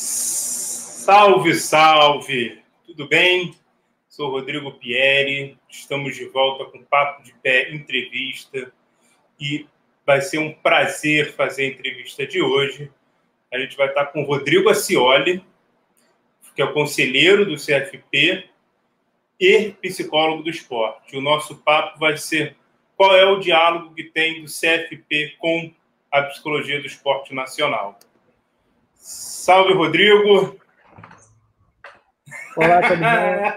Salve, salve! Tudo bem? Sou Rodrigo Pieri, estamos de volta com Papo de Pé Entrevista e vai ser um prazer fazer a entrevista de hoje. A gente vai estar com o Rodrigo Acioli, que é o conselheiro do CFP e psicólogo do esporte. O nosso papo vai ser qual é o diálogo que tem do CFP com a psicologia do esporte nacional. Salve, Rodrigo! Olá, tudo bem?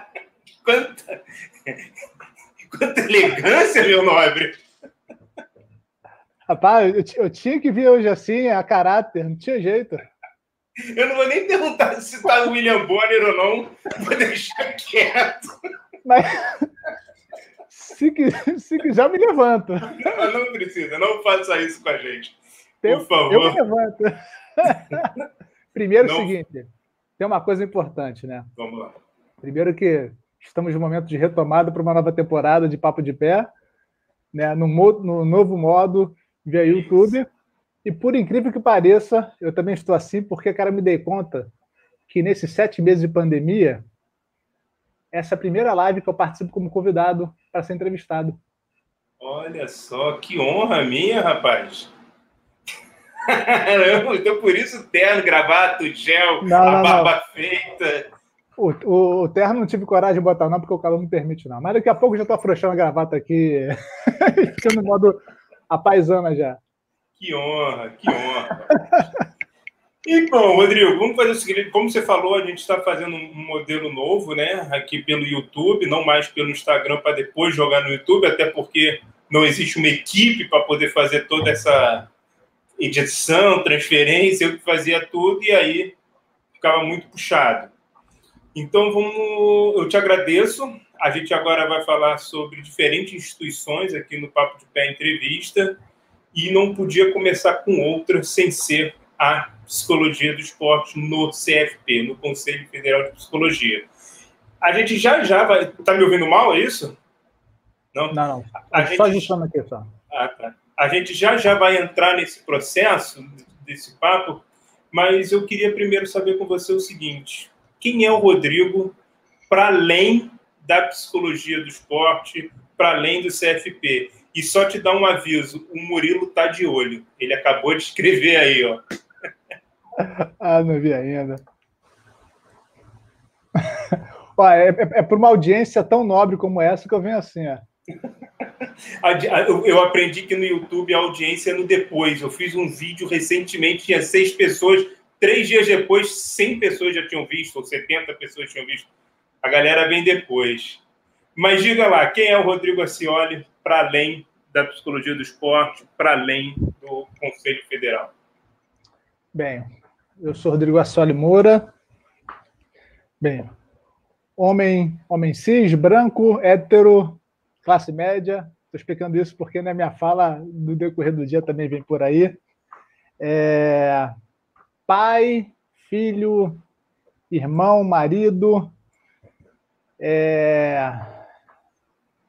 quanta, quanta elegância, meu nobre! Rapaz, eu, eu, tinha que vir hoje assim, a caráter, não tinha jeito. Eu não vou nem perguntar se tá o William Bonner ou não, vou deixar quieto. Mas se, se quiser, me levanto. Não, não precisa, não faça isso com a gente. Por favor. Eu me levanto. Primeiro, Não... o seguinte: tem uma coisa importante, né? Vamos lá. Primeiro, que estamos no momento de retomada para uma nova temporada de Papo de Pé, né? no, no novo modo via YouTube. E por incrível que pareça, eu também estou assim, porque, cara, me dei conta que nesses sete meses de pandemia, essa é a primeira live que eu participo como convidado para ser entrevistado. Olha só, que honra minha, rapaz. Então por isso terno, gravata, gel, não, a não, barba não. feita. O, o, o, terno não tive coragem de botar, não, porque o calor não permite, não. Mas daqui a pouco já estou afrouxando a gravata aqui, ficando no modo apaisana já. Que honra, que honra. e bom, Rodrigo, vamos fazer o seguinte: como você falou, a gente está fazendo um modelo novo, né? Aqui pelo YouTube, não mais pelo Instagram para depois jogar no YouTube, até porque não existe uma equipe para poder fazer toda essa edição, transferência, eu que fazia tudo e aí ficava muito puxado. Então vamos, eu te agradeço. A gente agora vai falar sobre diferentes instituições aqui no Papo de Pé Entrevista e não podia começar com outra sem ser a psicologia do esporte no CFP, no Conselho Federal de Psicologia. A gente já já vai. Tá me ouvindo mal, é isso? Não, não. não. A gente... Só ajustando aqui só. Ah, tá. A gente já já vai entrar nesse processo, desse papo, mas eu queria primeiro saber com você o seguinte: quem é o Rodrigo para além da psicologia do esporte, para além do CFP? E só te dar um aviso: o Murilo tá de olho. Ele acabou de escrever aí, ó. ah, não vi ainda. é, é, é para uma audiência tão nobre como essa que eu venho assim, ó. Eu aprendi que no YouTube a audiência é no depois. Eu fiz um vídeo recentemente, tinha seis pessoas. Três dias depois, 100 pessoas já tinham visto, ou 70 pessoas tinham visto. A galera vem depois. Mas diga lá, quem é o Rodrigo Acioli para além da psicologia do esporte, para além do Conselho Federal? Bem, eu sou Rodrigo Acioli Moura. Bem, homem, homem cis, branco, hétero, classe média. Estou explicando isso porque na minha fala, no decorrer do dia, também vem por aí. É... Pai, filho, irmão, marido, é...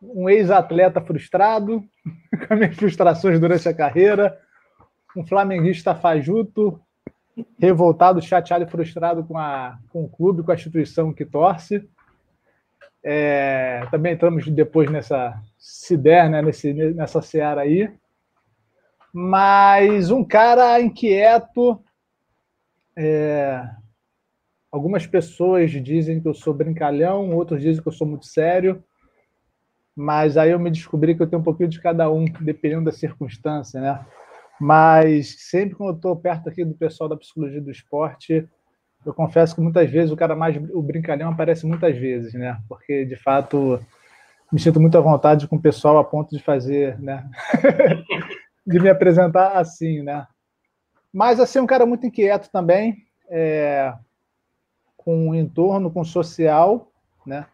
um ex-atleta frustrado, com as minhas frustrações durante a carreira, um flamenguista fajuto, revoltado, chateado e frustrado com, a, com o clube, com a instituição que torce. É, também entramos depois nessa, se der, né, nesse, nessa seara aí. Mas um cara inquieto. É, algumas pessoas dizem que eu sou brincalhão, outros dizem que eu sou muito sério. Mas aí eu me descobri que eu tenho um pouquinho de cada um, dependendo da circunstância, né? Mas sempre quando eu estou perto aqui do pessoal da psicologia do esporte, eu confesso que muitas vezes o cara mais o brincalhão aparece muitas vezes, né? Porque de fato me sinto muito à vontade com o pessoal a ponto de fazer, né? de me apresentar assim, né? Mas assim um cara muito inquieto também, é... com o entorno, com o social, né?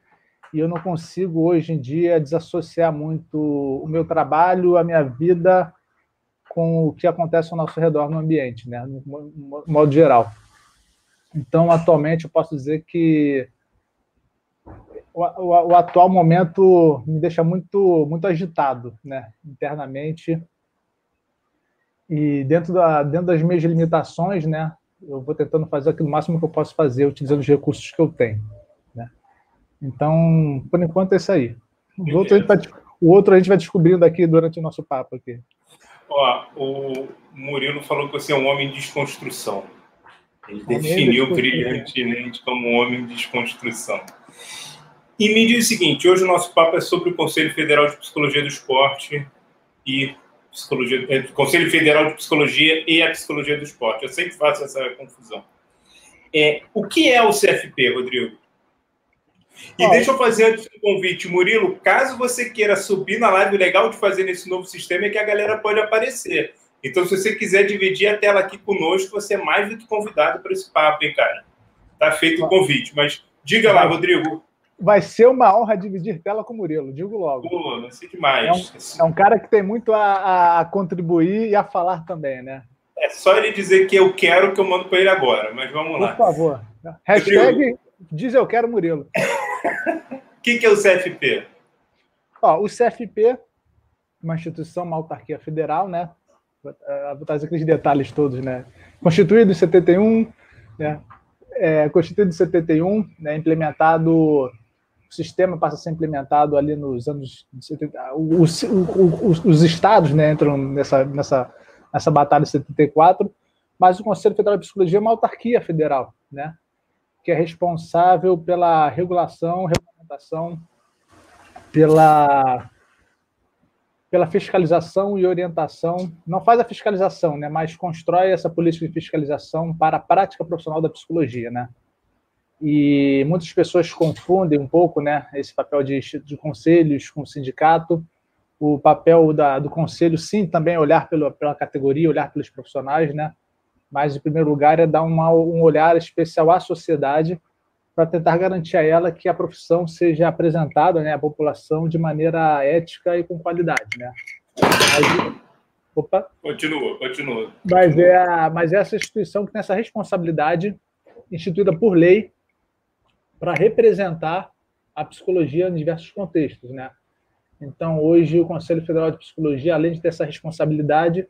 E eu não consigo hoje em dia desassociar muito o meu trabalho, a minha vida com o que acontece ao nosso redor no ambiente, né? No modo geral. Então, atualmente, eu posso dizer que o, o, o, atual momento me deixa muito, muito agitado, né, internamente. E dentro, da, dentro das minhas limitações, né, eu vou tentando fazer aquilo máximo que eu posso fazer, utilizando os recursos que eu tenho. Né? Então, por enquanto é isso aí. O outro, vai, o outro, a gente vai descobrindo aqui durante o nosso papo aqui. Ó, o Murilo falou que você é um homem de desconstrução. Ele definiu brilhantemente como um homem de desconstrução. E me diz o seguinte: hoje o nosso papo é sobre o Conselho Federal de Psicologia do Esporte e psicologia, é, Conselho Federal de Psicologia e a Psicologia do Esporte. Eu sempre faço essa confusão. É, o que é o CFP, Rodrigo? E deixa eu fazer antes um convite, Murilo. Caso você queira subir na live, o legal de fazer nesse novo sistema é que a galera pode aparecer. Então, se você quiser dividir a tela aqui conosco, você é mais do que convidado para esse papo, hein, cara? Tá feito o convite. Mas diga lá, Rodrigo. Vai ser uma honra dividir tela com o Murilo, digo logo. Pô, não sei demais. É um, é um cara que tem muito a, a, contribuir e a falar também, né? É só ele dizer que eu quero que eu mando para ele agora, mas vamos lá. Por favor. Hashtag diz eu quero Murilo. O que, que é o CFP? Ó, o CFP, uma instituição, uma autarquia federal, né? Vou trazer aqueles detalhes todos, né? Constituído em 71, né? É, constituído em 71, né? implementado o sistema passa a ser implementado ali nos anos 70. Os, os, os estados né, entram nessa, nessa, nessa batalha de 74, mas o Conselho Federal de Psicologia é uma autarquia federal, né, que é responsável pela regulação, regulamentação, pela, pela fiscalização e orientação. Não faz a fiscalização, né, mas constrói essa política de fiscalização para a prática profissional da psicologia. Né e muitas pessoas confundem um pouco né, esse papel de, de conselhos com o sindicato. O papel da, do conselho, sim, também é olhar pela, pela categoria, olhar pelos profissionais, né? mas, em primeiro lugar, é dar uma, um olhar especial à sociedade para tentar garantir a ela que a profissão seja apresentada né, à população de maneira ética e com qualidade. Né? Mas, opa. Continua, continua. Mas é, mas é essa instituição que tem essa responsabilidade instituída por lei para representar a psicologia em diversos contextos, né? Então, hoje, o Conselho Federal de Psicologia, além de ter essa responsabilidade,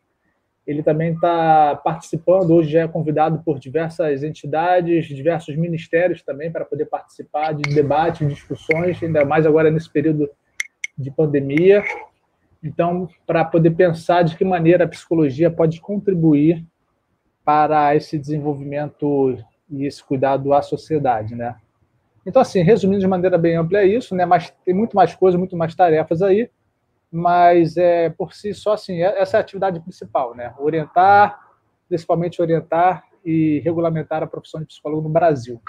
ele também está participando, hoje já é convidado por diversas entidades, diversos ministérios também, para poder participar de debates, discussões, ainda mais agora nesse período de pandemia. Então, para poder pensar de que maneira a psicologia pode contribuir para esse desenvolvimento e esse cuidado à sociedade, né? Então, assim, resumindo de maneira bem ampla, é isso, né? Mas tem muito mais coisas, muito mais tarefas aí, mas é por si só, assim, é, essa é a atividade principal, né? Orientar, principalmente orientar e regulamentar a profissão de psicólogo no Brasil.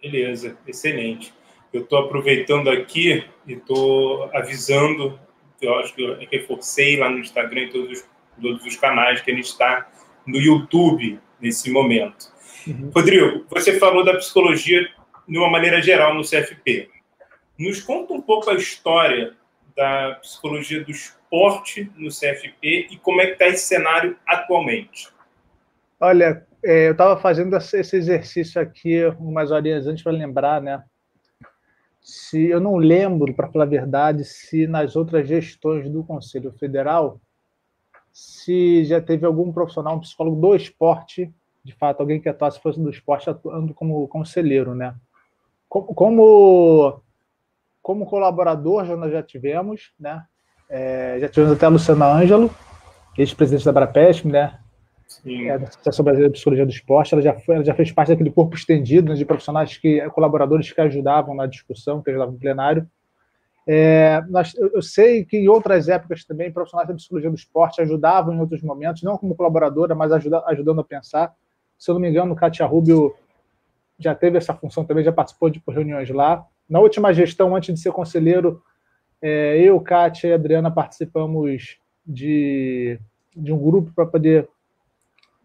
Beleza, excelente. Eu estou aproveitando aqui e estou avisando, eu acho que eu reforcei lá no Instagram e todos, todos os canais que a gente está no YouTube nesse momento. Uhum. Rodrigo, você falou da psicologia de uma maneira geral no CFP. Nos conta um pouco a história da psicologia do esporte no CFP e como é que está esse cenário atualmente. Olha, é, eu estava fazendo esse exercício aqui umas horinhas antes para lembrar, né? Se eu não lembro, para falar a verdade, se nas outras gestões do Conselho Federal se já teve algum profissional, um psicólogo do esporte de fato, alguém que atuasse fosse do esporte atuando como conselheiro, né? Como, como colaborador, já nós já tivemos, né? É, já tivemos até a Luciana Ângelo, ex-presidente da Brapesp, né? Sim. É, da Associação Brasileira de Psicologia do Esporte, ela já, foi, ela já fez parte daquele corpo estendido né, de profissionais que colaboradores que ajudavam na discussão, que ajudavam no plenário. É, nós, eu, eu, sei que em outras épocas também profissionais da psicologia do esporte ajudavam em outros momentos, não como colaboradora, mas ajuda, ajudando a pensar. Se eu não me engano, Katia Rubio já teve essa função também, já participou de reuniões lá. Na última gestão, antes de ser conselheiro, é, eu, Kátia e Adriana participamos de, de um grupo para poder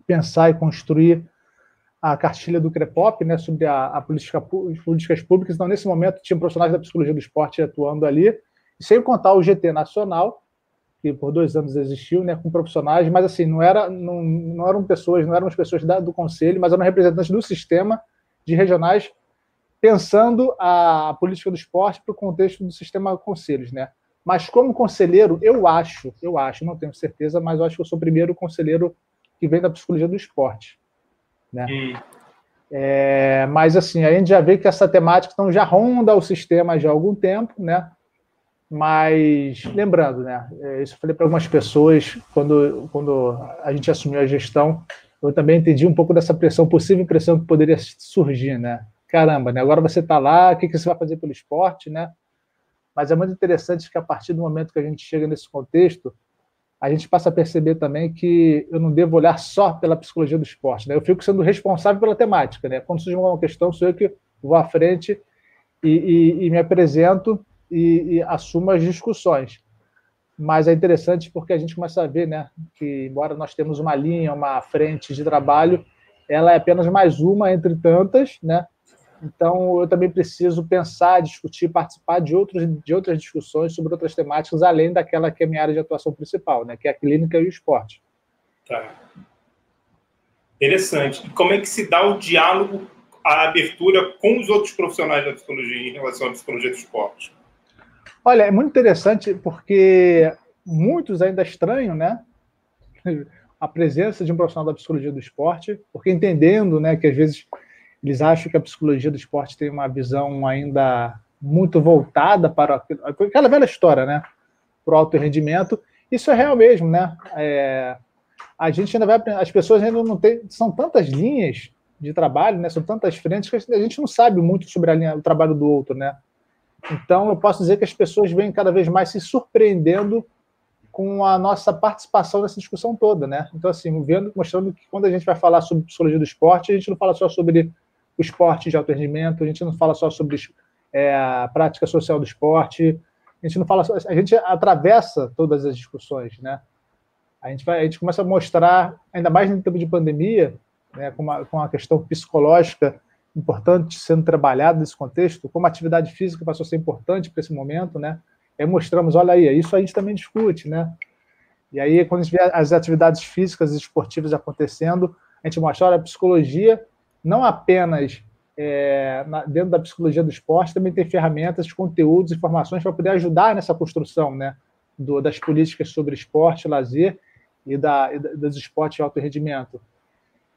pensar e construir a cartilha do CREPOP, né, sobre a, a política, as políticas públicas. Então, nesse momento, tinha profissionais da psicologia do esporte atuando ali, sem contar o GT Nacional, que por dois anos existiu, né, com profissionais, mas assim, não, era, não, não eram pessoas, não eram as pessoas da, do conselho, mas eram representantes do sistema de regionais, pensando a política do esporte para o contexto do sistema conselhos, né? Mas como conselheiro, eu acho, eu acho, não tenho certeza, mas eu acho que eu sou o primeiro conselheiro que vem da psicologia do esporte. Né? Hum. É, mas assim, a gente já vê que essa temática então, já ronda o sistema já há algum tempo, né? Mas lembrando, né? É, isso eu falei para algumas pessoas quando, quando a gente assumiu a gestão, eu também entendi um pouco dessa pressão, possível pressão que poderia surgir, né? Caramba, né? Agora você está lá, o que, que você vai fazer pelo esporte, né? Mas é muito interessante que a partir do momento que a gente chega nesse contexto, a gente passa a perceber também que eu não devo olhar só pela psicologia do esporte. Né? Eu fico sendo responsável pela temática. Né? Quando surge uma questão, sou eu que vou à frente e, e, e me apresento e, e, assumo as discussões. Mas é interessante porque a gente começa a ver né, que, embora nós temos uma linha, uma frente de trabalho, ela é apenas mais uma entre tantas, né? Então, eu também preciso pensar, discutir, participar de, outros, de outras discussões sobre outras temáticas, além daquela que é a minha área de atuação principal, né, que é a clínica e o esporte. Tá. Interessante. E como é que se dá o diálogo, a abertura com os outros profissionais da psicologia em relação à psicologia do esporte? Olha, é muito interessante porque muitos ainda estranham, né? A presença de um profissional da psicologia do esporte, porque entendendo, né, que às vezes eles acham que a psicologia do esporte tem uma visão ainda muito voltada para aquela velha história, né? Para o alto rendimento. Isso é real mesmo, né? É, a gente ainda vai, as pessoas ainda não têm, são tantas linhas de trabalho, né? São tantas frentes que a gente não sabe muito sobre a linha, o trabalho do outro, né? Então, eu posso dizer que as pessoas vêm cada vez mais se surpreendendo com a nossa participação nessa discussão toda, né? Então, assim, vendo, mostrando que quando a gente vai falar sobre psicologia do esporte, a gente não fala só sobre o esporte de alto rendimento, a gente não fala só sobre é, a prática social do esporte, a gente não fala só, a gente atravessa todas as discussões, né? A gente, vai, a gente começa a mostrar, ainda mais no tempo de pandemia, né, com, uma, com a questão psicológica importante sendo trabalhada nesse contexto, como a atividade física passou a ser importante para esse momento, né? Aí mostramos, olha aí, isso a gente também discute, né? E aí, quando a gente vê as atividades físicas e esportivas acontecendo, a gente mostra, olha, a psicologia não apenas é, na, dentro da psicologia do esporte, também tem ferramentas, conteúdos, informações para poder ajudar nessa construção né, do, das políticas sobre esporte, lazer e, da, e dos esportes de alto rendimento.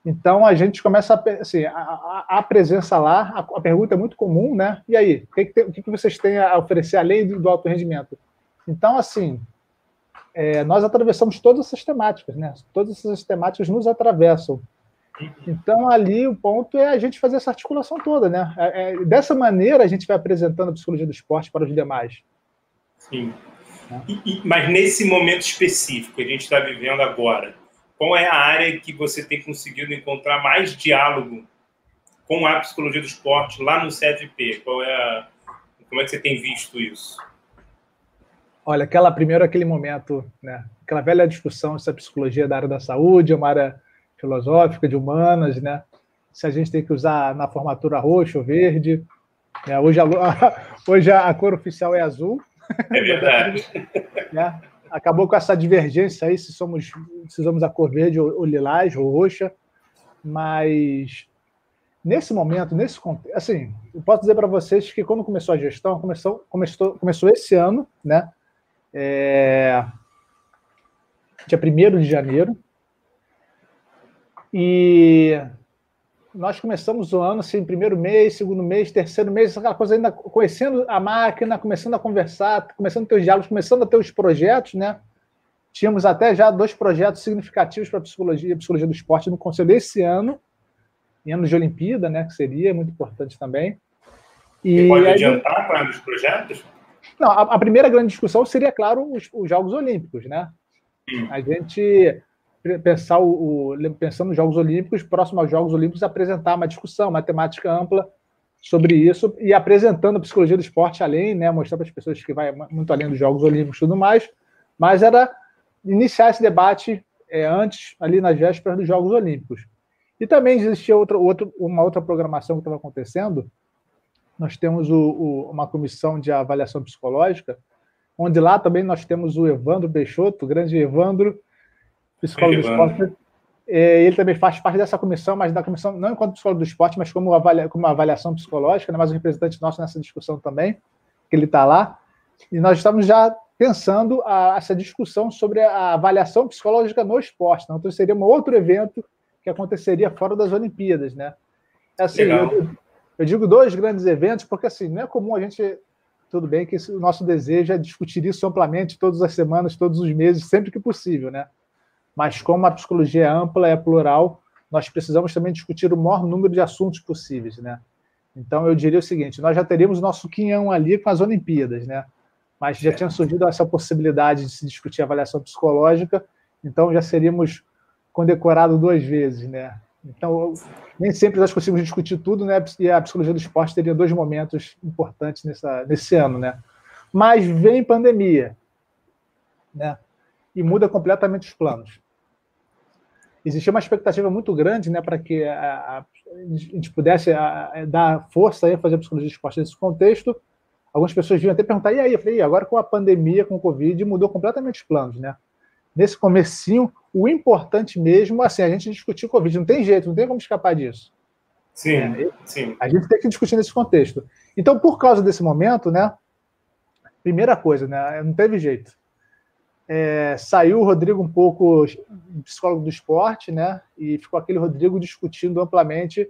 Então a gente começa a, assim, a, a presença lá, a, a, pergunta é muito comum, né? E aí, o que, que, que vocês têm a oferecer além do, do alto rendimento? Então, assim, é, nós atravessamos todas essas temáticas, né? Todas essas temáticas nos atravessam. Então, ali o ponto é a gente fazer essa articulação toda, né? É, é, dessa maneira, a gente vai apresentando a psicologia do esporte para os demais. Sim. É. E, e, mas nesse momento específico que a gente está vivendo agora, qual é a área que você tem conseguido encontrar mais diálogo com a psicologia do esporte lá no CFP? Qual é a, como é que você tem visto isso? Olha, aquela primeiro aquele momento, né? Aquela velha discussão se a psicologia da área da saúde é uma área filosófica, de humanas, né? Se a gente tem que usar na formatura roxo ou verde. Né? Hoje, a, hoje a cor oficial é azul. É verdade. né? Acabou com essa divergência aí, se somos, se usamos a cor verde ou, ou lilás ou roxa. Mas nesse momento, nesse contexto, assim, eu posso dizer para vocês que quando começou a gestão, começou, começou, começou esse ano, né? É, dia 1 de janeiro, e nós começamos o ano assim, primeiro mês, segundo mês, terceiro mês, aquela coisa ainda conhecendo a máquina, começando a conversar, começando a ter os diálogos, começando a ter os projetos, né? Tínhamos até já dois projetos significativos para a psicologia, a psicologia do esporte no conselho esse ano, em anos de Olimpíada, né? Que seria muito importante também. E pode aí, adiantar qual é dos projetos? Não, a, a, primeira grande discussão seria, claro, os, os Jogos Olímpicos, né? Hum. A gente pensar o, o, pensando nos Jogos Olímpicos, próximo aos Jogos Olímpicos, apresentar uma discussão, uma temática ampla sobre isso e apresentando a psicologia do esporte além, né, mostrar para as pessoas que vai muito além dos Jogos Olímpicos e tudo mais, mas era iniciar esse debate é, antes, ali nas vésperas dos Jogos Olímpicos. E também existia outra, outra, uma outra programação que estava acontecendo. Nós temos o, o, uma comissão de avaliação psicológica, onde lá também nós temos o Evandro Peixoto, o grande Evandro, psicólogo do esporte. É, ele também faz parte dessa comissão, mas da comissão, não enquanto psicólogo do esporte, mas como, avalia, como uma avaliação psicológica, né, mas um representante nosso nessa discussão também, que ele está lá. E nós estamos já pensando a, essa discussão sobre a avaliação psicológica no esporte. Então, seria um outro evento que aconteceria fora das Olimpíadas, né? Assim, eu, eu, digo dois grandes eventos porque assim não é comum a gente tudo bem que o nosso desejo é discutir isso amplamente todas as semanas, todos os meses, sempre que possível, né? Mas como a psicologia é ampla, é plural, nós precisamos também discutir o maior número de assuntos possíveis, né? Então eu diria o seguinte: nós já teríamos nosso quinhão ali com as Olimpíadas, né? Mas já tinha surgido essa possibilidade de se discutir avaliação psicológica, então já seríamos condecorados duas vezes, né? Então, nem sempre nós conseguimos discutir tudo, né? E a psicologia do esporte teria dois momentos importantes nessa, nesse ano, né? Mas vem pandemia, né? E muda completamente os planos. Existia uma expectativa muito grande, né, para que a, a, a, gente pudesse a, dar força a fazer a psicologia do esporte nesse contexto. Algumas pessoas vinham até perguntar, e aí? Eu falei, e agora com a pandemia, com o Covid, mudou completamente os planos, né? Nesse comecinho, o importante mesmo, assim, a gente discutir Covid, não tem jeito, não tem como escapar disso. Sim, é, sim. A gente tem que discutir nesse contexto. Então, por causa desse momento, né? Primeira coisa, né? Não teve jeito. É, saiu o Rodrigo um pouco psicólogo do esporte, né? E ficou aquele Rodrigo discutindo amplamente,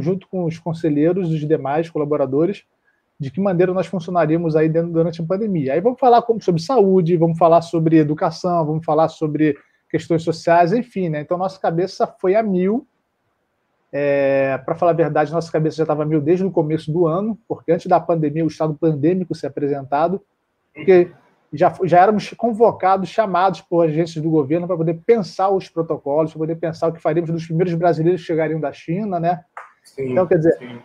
junto com os conselheiros, os demais colaboradores, de que maneira nós funcionaríamos aí dentro, durante a pandemia. Aí vamos falar como, sobre saúde, vamos falar sobre educação, vamos falar sobre questões sociais, enfim, né? Então nossa cabeça foi a mil. É, para falar a verdade, nossa cabeça já estava mil desde o começo do ano, porque antes da pandemia, o estado pandêmico ser apresentado, porque já, já éramos convocados, chamados por agências do governo para poder pensar os protocolos, para poder pensar o que faríamos dos primeiros brasileiros que chegariam da China, né? Sim, então, quer dizer, sim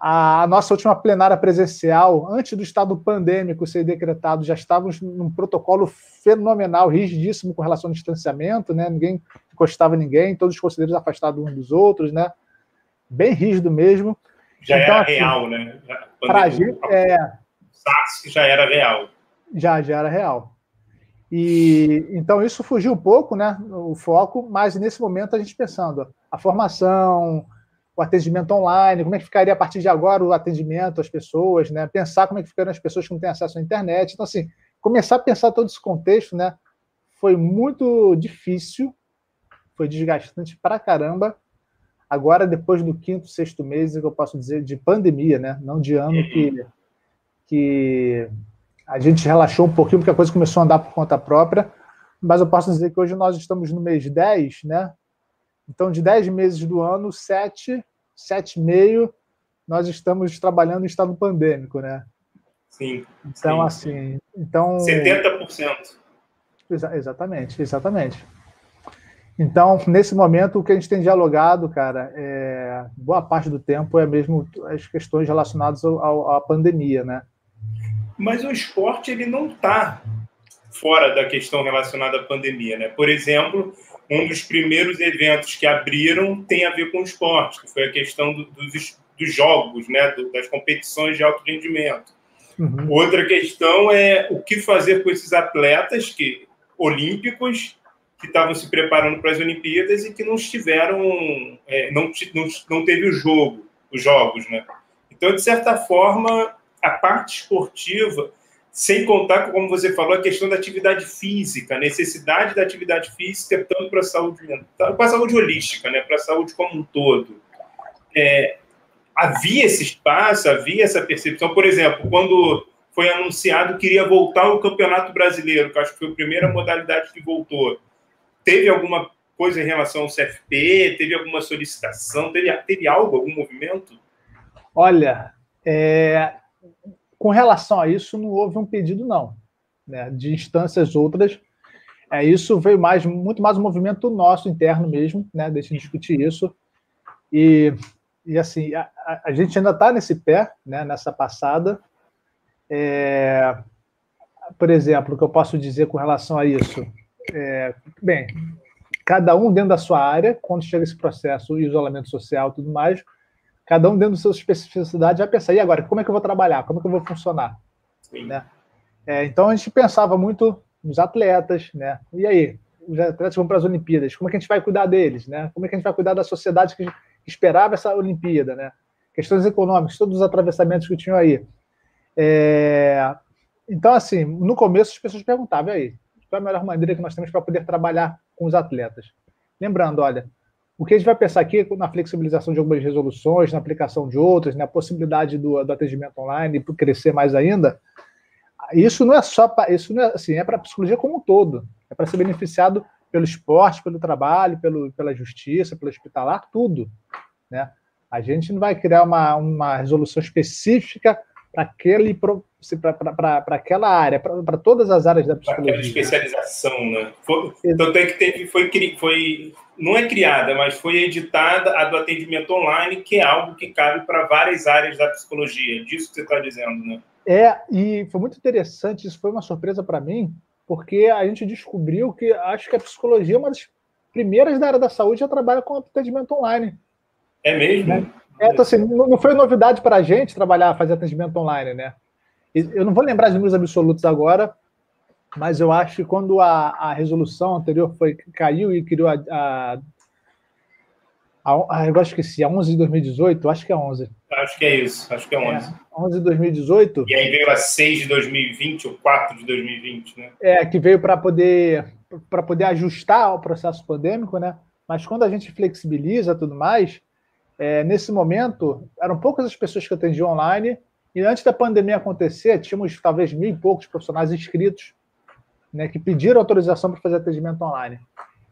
a nossa última plenária presencial, antes do estado pandêmico ser decretado, já estávamos num protocolo fenomenal, rigidíssimo com relação ao distanciamento, né? Ninguém encostava ninguém, todos os conselheiros afastados uns dos outros, né? Bem rígido mesmo. Já então, era assim, real, né? Para a gente, é... SARS já era real. Já, já era real. E então isso fugiu um pouco, né? O foco, mas nesse momento a gente pensando a formação, o atendimento online, como é que ficaria a partir de agora o atendimento às pessoas, né? Pensar como é que ficariam as pessoas que não têm acesso à internet. Então, assim, começar a pensar todo esse contexto, né? Foi muito difícil, foi desgastante pra caramba. Agora, depois do quinto, sexto mês, que eu posso dizer de pandemia, né? Não de ano que, que a gente relaxou um pouquinho, porque a coisa começou a andar por conta própria. Mas eu posso dizer que hoje nós estamos no mês 10, né? Então, de 10 meses do ano, 7, 7,5, nós estamos trabalhando em estado pandêmico, né? Sim. Então, sim. assim. Então, 70%. Exa exatamente, exatamente. Então, nesse momento, o que a gente tem dialogado, cara, é, boa parte do tempo é mesmo as questões relacionadas ao, à pandemia, né? Mas o esporte, ele não está fora da questão relacionada à pandemia, né? Por exemplo, um dos primeiros eventos que abriram tem a ver com o esporte, que foi a questão do, dos, dos, jogos, né, do, das competições de alto rendimento. Uhum. Outra questão é o que fazer com esses atletas que olímpicos que estavam se preparando para as Olimpíadas e que não estiveram, é, não, não, não teve o jogo, os jogos, né? Então, de certa forma, a parte esportiva sem contar, como você falou, a questão da atividade física, a necessidade da atividade física tanto para a saúde mental, para a saúde holística, né, para a saúde como um todo. É, havia esse espaço, havia essa percepção. Por exemplo, quando foi anunciado que iria voltar o Campeonato Brasileiro, que acho que foi a primeira modalidade que voltou, teve alguma coisa em relação ao CFP? Teve alguma solicitação? Teve, teve algo, algum movimento? Olha, é, com relação a isso, não houve um pedido, não. Né? De instâncias outras. É, isso veio mais, muito mais um movimento nosso interno mesmo, né? Eu discutir isso. E, e assim, a, a gente ainda está nesse pé, né? nessa passada. É, por exemplo, o que eu posso dizer com relação a isso? É, bem, cada um dentro da sua área, quando chega esse processo, isolamento social e tudo mais, cada um dentro da sua especificidade vai pensar, e agora, como é que eu vou trabalhar? Como é que eu vou funcionar? Né? É, então a gente pensava muito nos atletas, né? E aí, os atletas vão para as Olimpíadas, como é que a gente vai cuidar deles, né? Como é que a gente vai cuidar da sociedade que esperava essa Olimpíada, né? Questões econômicas, todos os atravessamentos que tinham aí. É... Então, assim, no começo as pessoas perguntavam, e aí, qual é a melhor maneira que nós temos para poder trabalhar com os atletas? Lembrando, olha, o que a gente vai pensar aqui na flexibilização de algumas resoluções, na aplicação de outras, na possibilidade do, do atendimento online crescer mais ainda, isso não é só para isso não é assim, é para a psicologia como um todo. É para ser beneficiado pelo esporte, pelo trabalho, pelo, pela justiça, pelo hospitalar, tudo. Né? A gente não vai criar uma, uma resolução específica para aquela área, para todas as áreas da psicologia. Aquela especialização, né? Foi, tanto é que teve, foi, foi, não é criada, mas foi editada a do atendimento online, que é algo que cabe para várias áreas da psicologia. Disso que você está dizendo, né? É, e foi muito interessante, isso foi uma surpresa para mim, porque a gente descobriu que acho que a psicologia é uma das primeiras da área da saúde a trabalhar com atendimento online. É mesmo? Né? É, então, assim, não foi novidade para a gente trabalhar, fazer atendimento online, né? Eu não vou lembrar os números absolutos agora, mas eu acho que quando a, a resolução anterior foi, caiu e criou a, a, a, eu acho que sim, a 11 de 2018, acho que é 11. Acho que é isso, acho que é 11. É, 11 de 2018. E aí veio a 6 de 2020 ou 4 de 2020, né? É, que veio para poder poder ajustar o processo pandêmico, né? Mas quando a gente flexibiliza tudo mais, é, nesse momento, eram poucas as pessoas que atendiam online, e antes da pandemia acontecer, tínhamos talvez mil e poucos profissionais inscritos né, que pediram autorização para fazer atendimento online.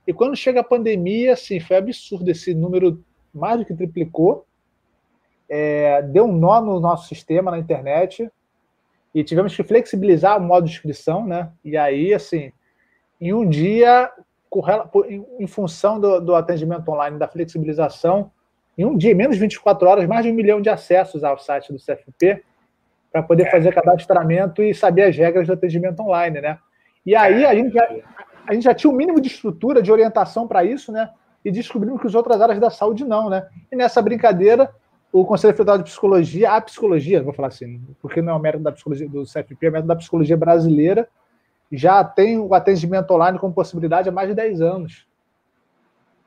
E quando chega a pandemia, assim, foi absurdo esse número mais do que triplicou. É, deu um nó no nosso sistema na internet e tivemos que flexibilizar o modo de inscrição, né? E aí, assim, em um dia, em função do, do atendimento online, da flexibilização, em um dia, menos de 24 horas, mais de um milhão de acessos ao site do CFP para poder fazer cadastramento e saber as regras do atendimento online, né? E aí a gente já, a gente já tinha um mínimo de estrutura, de orientação para isso, né? E descobrimos que as outras áreas da saúde não, né? E nessa brincadeira, o Conselho Federal de Psicologia, a psicologia, vou falar assim, porque não é o mérito da psicologia do CFP, é o mérito da psicologia brasileira, já tem o atendimento online como possibilidade há mais de 10 anos.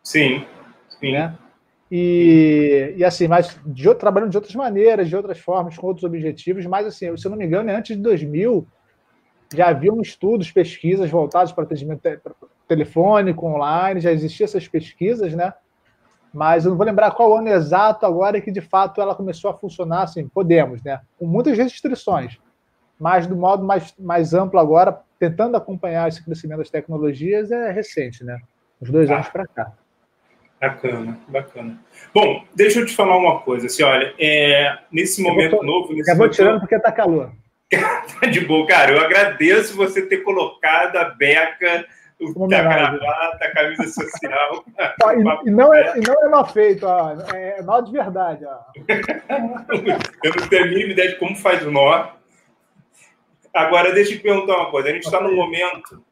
Sim, sim. Né? E, e assim, mas de, trabalhando de outras maneiras, de outras formas, com outros objetivos, mas assim, se eu não me engano, antes de 2000 já haviam estudos, pesquisas voltados para atendimento te telefônico, online, já existiam essas pesquisas, né? Mas eu não vou lembrar qual ano exato agora que de fato ela começou a funcionar assim, podemos, né? Com muitas restrições, mas do modo mais, mais amplo agora, tentando acompanhar esse crescimento das tecnologias, é recente, né? Uns dois ah. anos para cá. Bacana, bacana. Bom, deixa eu te falar uma coisa. Assim, olha, é, nesse momento tô, novo. Nesse acabou momento, tirando porque tá calor. tá de boa, cara. Eu agradeço você ter colocado a beca, a gravata, a camisa social. e, e, não é, e não é mal feito, ó. é mal de verdade. Ó. eu não tenho a mínima ideia de como faz o nó. Agora, deixa eu te perguntar uma coisa. A gente está no momento,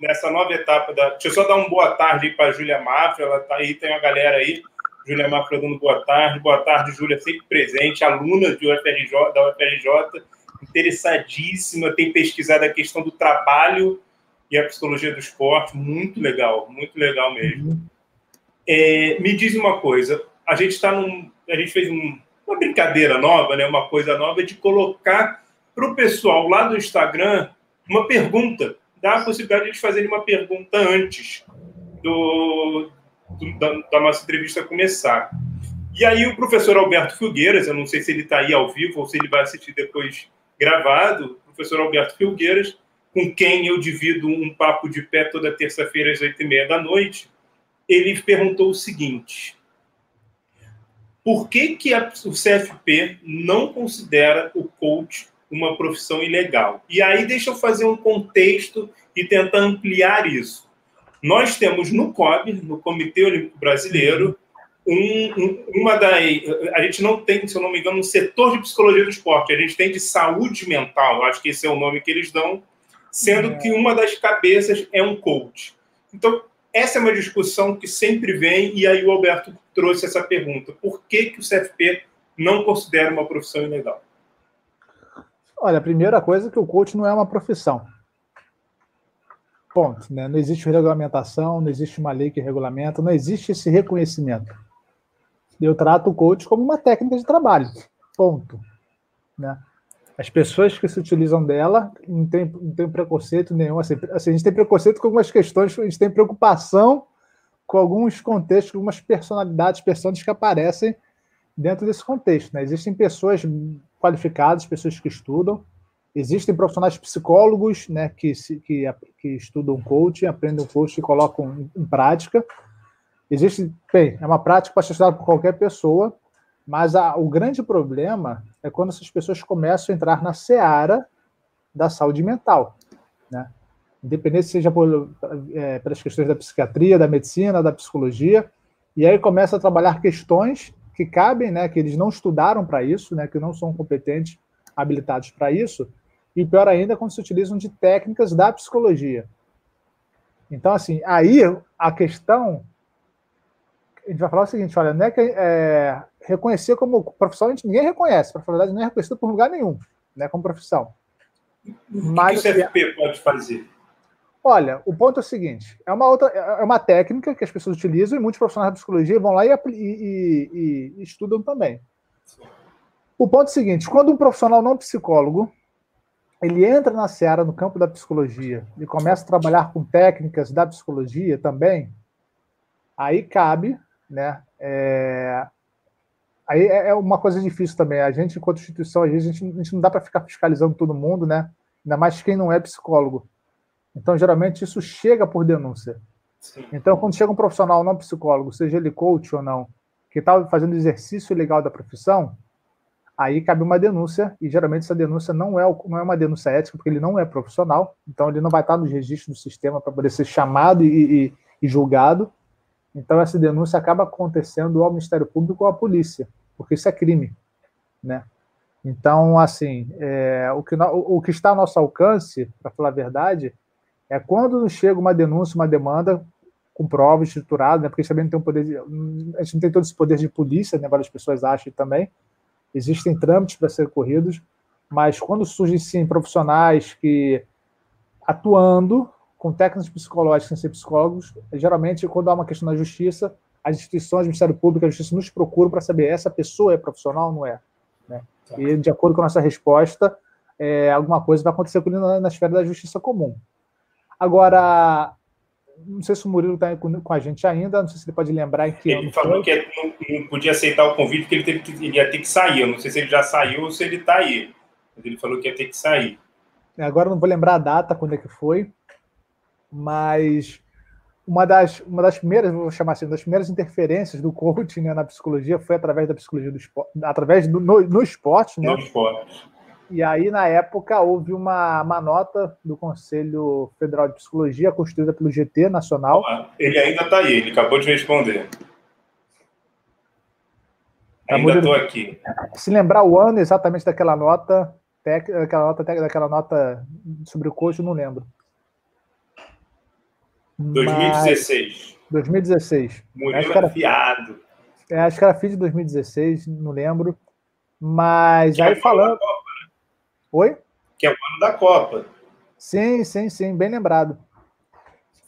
nessa nova etapa da. Deixa eu só dar uma boa tarde para a Júlia Mafra. Ela está aí, tem uma galera aí. Júlia Mafra dando boa tarde. Boa tarde, Júlia, sempre presente, aluna de UFRJ, da UFRJ interessadíssima, tem pesquisado a questão do trabalho e a psicologia do esporte, muito legal, muito legal mesmo. Uhum. É, me diz uma coisa, a gente está num, a gente fez um, uma brincadeira nova, né, uma coisa nova de colocar para o pessoal lá do Instagram uma pergunta, dá a possibilidade de fazerem uma pergunta antes do, do da, da nossa entrevista começar. E aí o professor Alberto Filgueiras, eu não sei se ele está aí ao vivo ou se ele vai assistir depois gravado, o professor Alberto Filgueiras, com quem eu divido um papo de pé toda terça-feira às oito e meia da noite, ele perguntou o seguinte: por que, que a, o CFP não considera o coach uma profissão ilegal? E aí deixa eu fazer um contexto e tentar ampliar isso. Nós temos no COB, no Comitê Olímpico Brasileiro, um, um, uma das. A gente não tem, se eu não me engano, um setor de psicologia do esporte, a gente tem de saúde mental, acho que esse é o nome que eles dão, sendo é. que uma das cabeças é um coach. Então, essa é uma discussão que sempre vem, e aí o Alberto trouxe essa pergunta: por que, que o CFP não considera uma profissão ilegal? Olha, a primeira coisa é que o coach não é uma profissão. Ponto. Né? Não existe regulamentação, não existe uma lei que regulamenta, não existe esse reconhecimento. Eu trato o coach como uma técnica de trabalho. Ponto. Né? As pessoas que se utilizam dela não tem, não tem preconceito nenhum. Assim, assim, a gente tem preconceito com algumas questões, a gente tem preocupação com alguns contextos, algumas personalidades, pessoas que aparecem dentro desse contexto. Né? Existem pessoas qualificadas, pessoas que estudam, existem profissionais psicólogos né, que, que, que estudam coaching, aprendem coaching e colocam em, em prática. Existe, bem, é uma prática para ser estudada por qualquer pessoa, mas a, o grande problema é quando essas pessoas começam a entrar na seara da saúde mental, né? Independente seja por, é, pelas questões da psiquiatria, da medicina, da psicologia, e aí começa a trabalhar questões que cabem, né, que eles não estudaram para isso, né, que não são competentes, habilitados para isso, e pior ainda quando se utilizam de técnicas da psicologia. Então, assim, aí a questão, a gente vai falar o seguinte, olha, não é que é, reconhecer como profissão, a gente, ninguém reconhece, para falar a verdade, não é reconhecido por lugar nenhum, né, como profissão. Mas, o que o CFP pode fazer? Olha, o ponto é o seguinte: é uma outra, é uma técnica que as pessoas utilizam e muitos profissionais de psicologia vão lá e, e, e, e estudam também. O ponto é o seguinte: quando um profissional não psicólogo ele entra na seara no campo da psicologia e começa a trabalhar com técnicas da psicologia também, aí cabe, né? É, aí é, é uma coisa difícil também. A gente, enquanto instituição, às vezes a gente, a gente não dá para ficar fiscalizando todo mundo, né? Ainda mais quem não é psicólogo. Então, geralmente, isso chega por denúncia. Sim. Então, quando chega um profissional não psicólogo, seja ele coach ou não, que está fazendo exercício ilegal da profissão, aí cabe uma denúncia, e geralmente essa denúncia não é, não é uma denúncia ética, porque ele não é profissional, então ele não vai estar nos registros do sistema para poder ser chamado e, e, e, julgado. Então, essa denúncia acaba acontecendo ao Ministério Público ou à polícia, porque isso é crime. Né? Então, assim, é, o, que, o, o que está ao nosso alcance, para falar a verdade, é quando chega uma denúncia, uma demanda com prova estruturada, né, porque a gente também não tem um poder, de, a gente não tem todo esse poder de polícia, né, várias pessoas acham também, existem trâmites para serem corridos, mas quando surgem sim profissionais que atuando com técnicos psicológicos sem ser psicólogos, geralmente quando há uma questão na justiça, as instituições, o Ministério Público, a Justiça nos procuram para saber essa pessoa é profissional ou não é. Né? Tá. E de acordo com a nossa resposta, é, alguma coisa vai acontecer na, na esfera da justiça comum. Agora, não sei se o Murilo está com, a gente ainda, não sei se ele pode lembrar em que Ele falou foi. que não, não, podia aceitar o convite, porque ele, teve que, ele ia ter que sair. Eu não sei se ele já saiu ou se ele está aí. Mas ele falou que ia ter que sair. É, agora não vou lembrar a data, quando é que foi, mas uma das, uma das primeiras, vou chamar assim, das primeiras interferências do coaching né, na psicologia foi através da psicologia do esporte, através do no, no esporte, né? No esporte. E aí, na época, houve uma, uma nota do Conselho Federal de Psicologia, construída pelo GT Nacional. Ele ainda está aí, ele acabou de responder. Tá ainda estou aqui. Se lembrar o ano exatamente daquela nota, daquela nota, daquela nota sobre o coach, eu não lembro. 2016. Mas... 2016. Murilo era, fiado. É, acho que era fim de 2016, não lembro. Mas aí falando. Oi? Que é o ano da Copa. Sim, sim, sim, bem lembrado.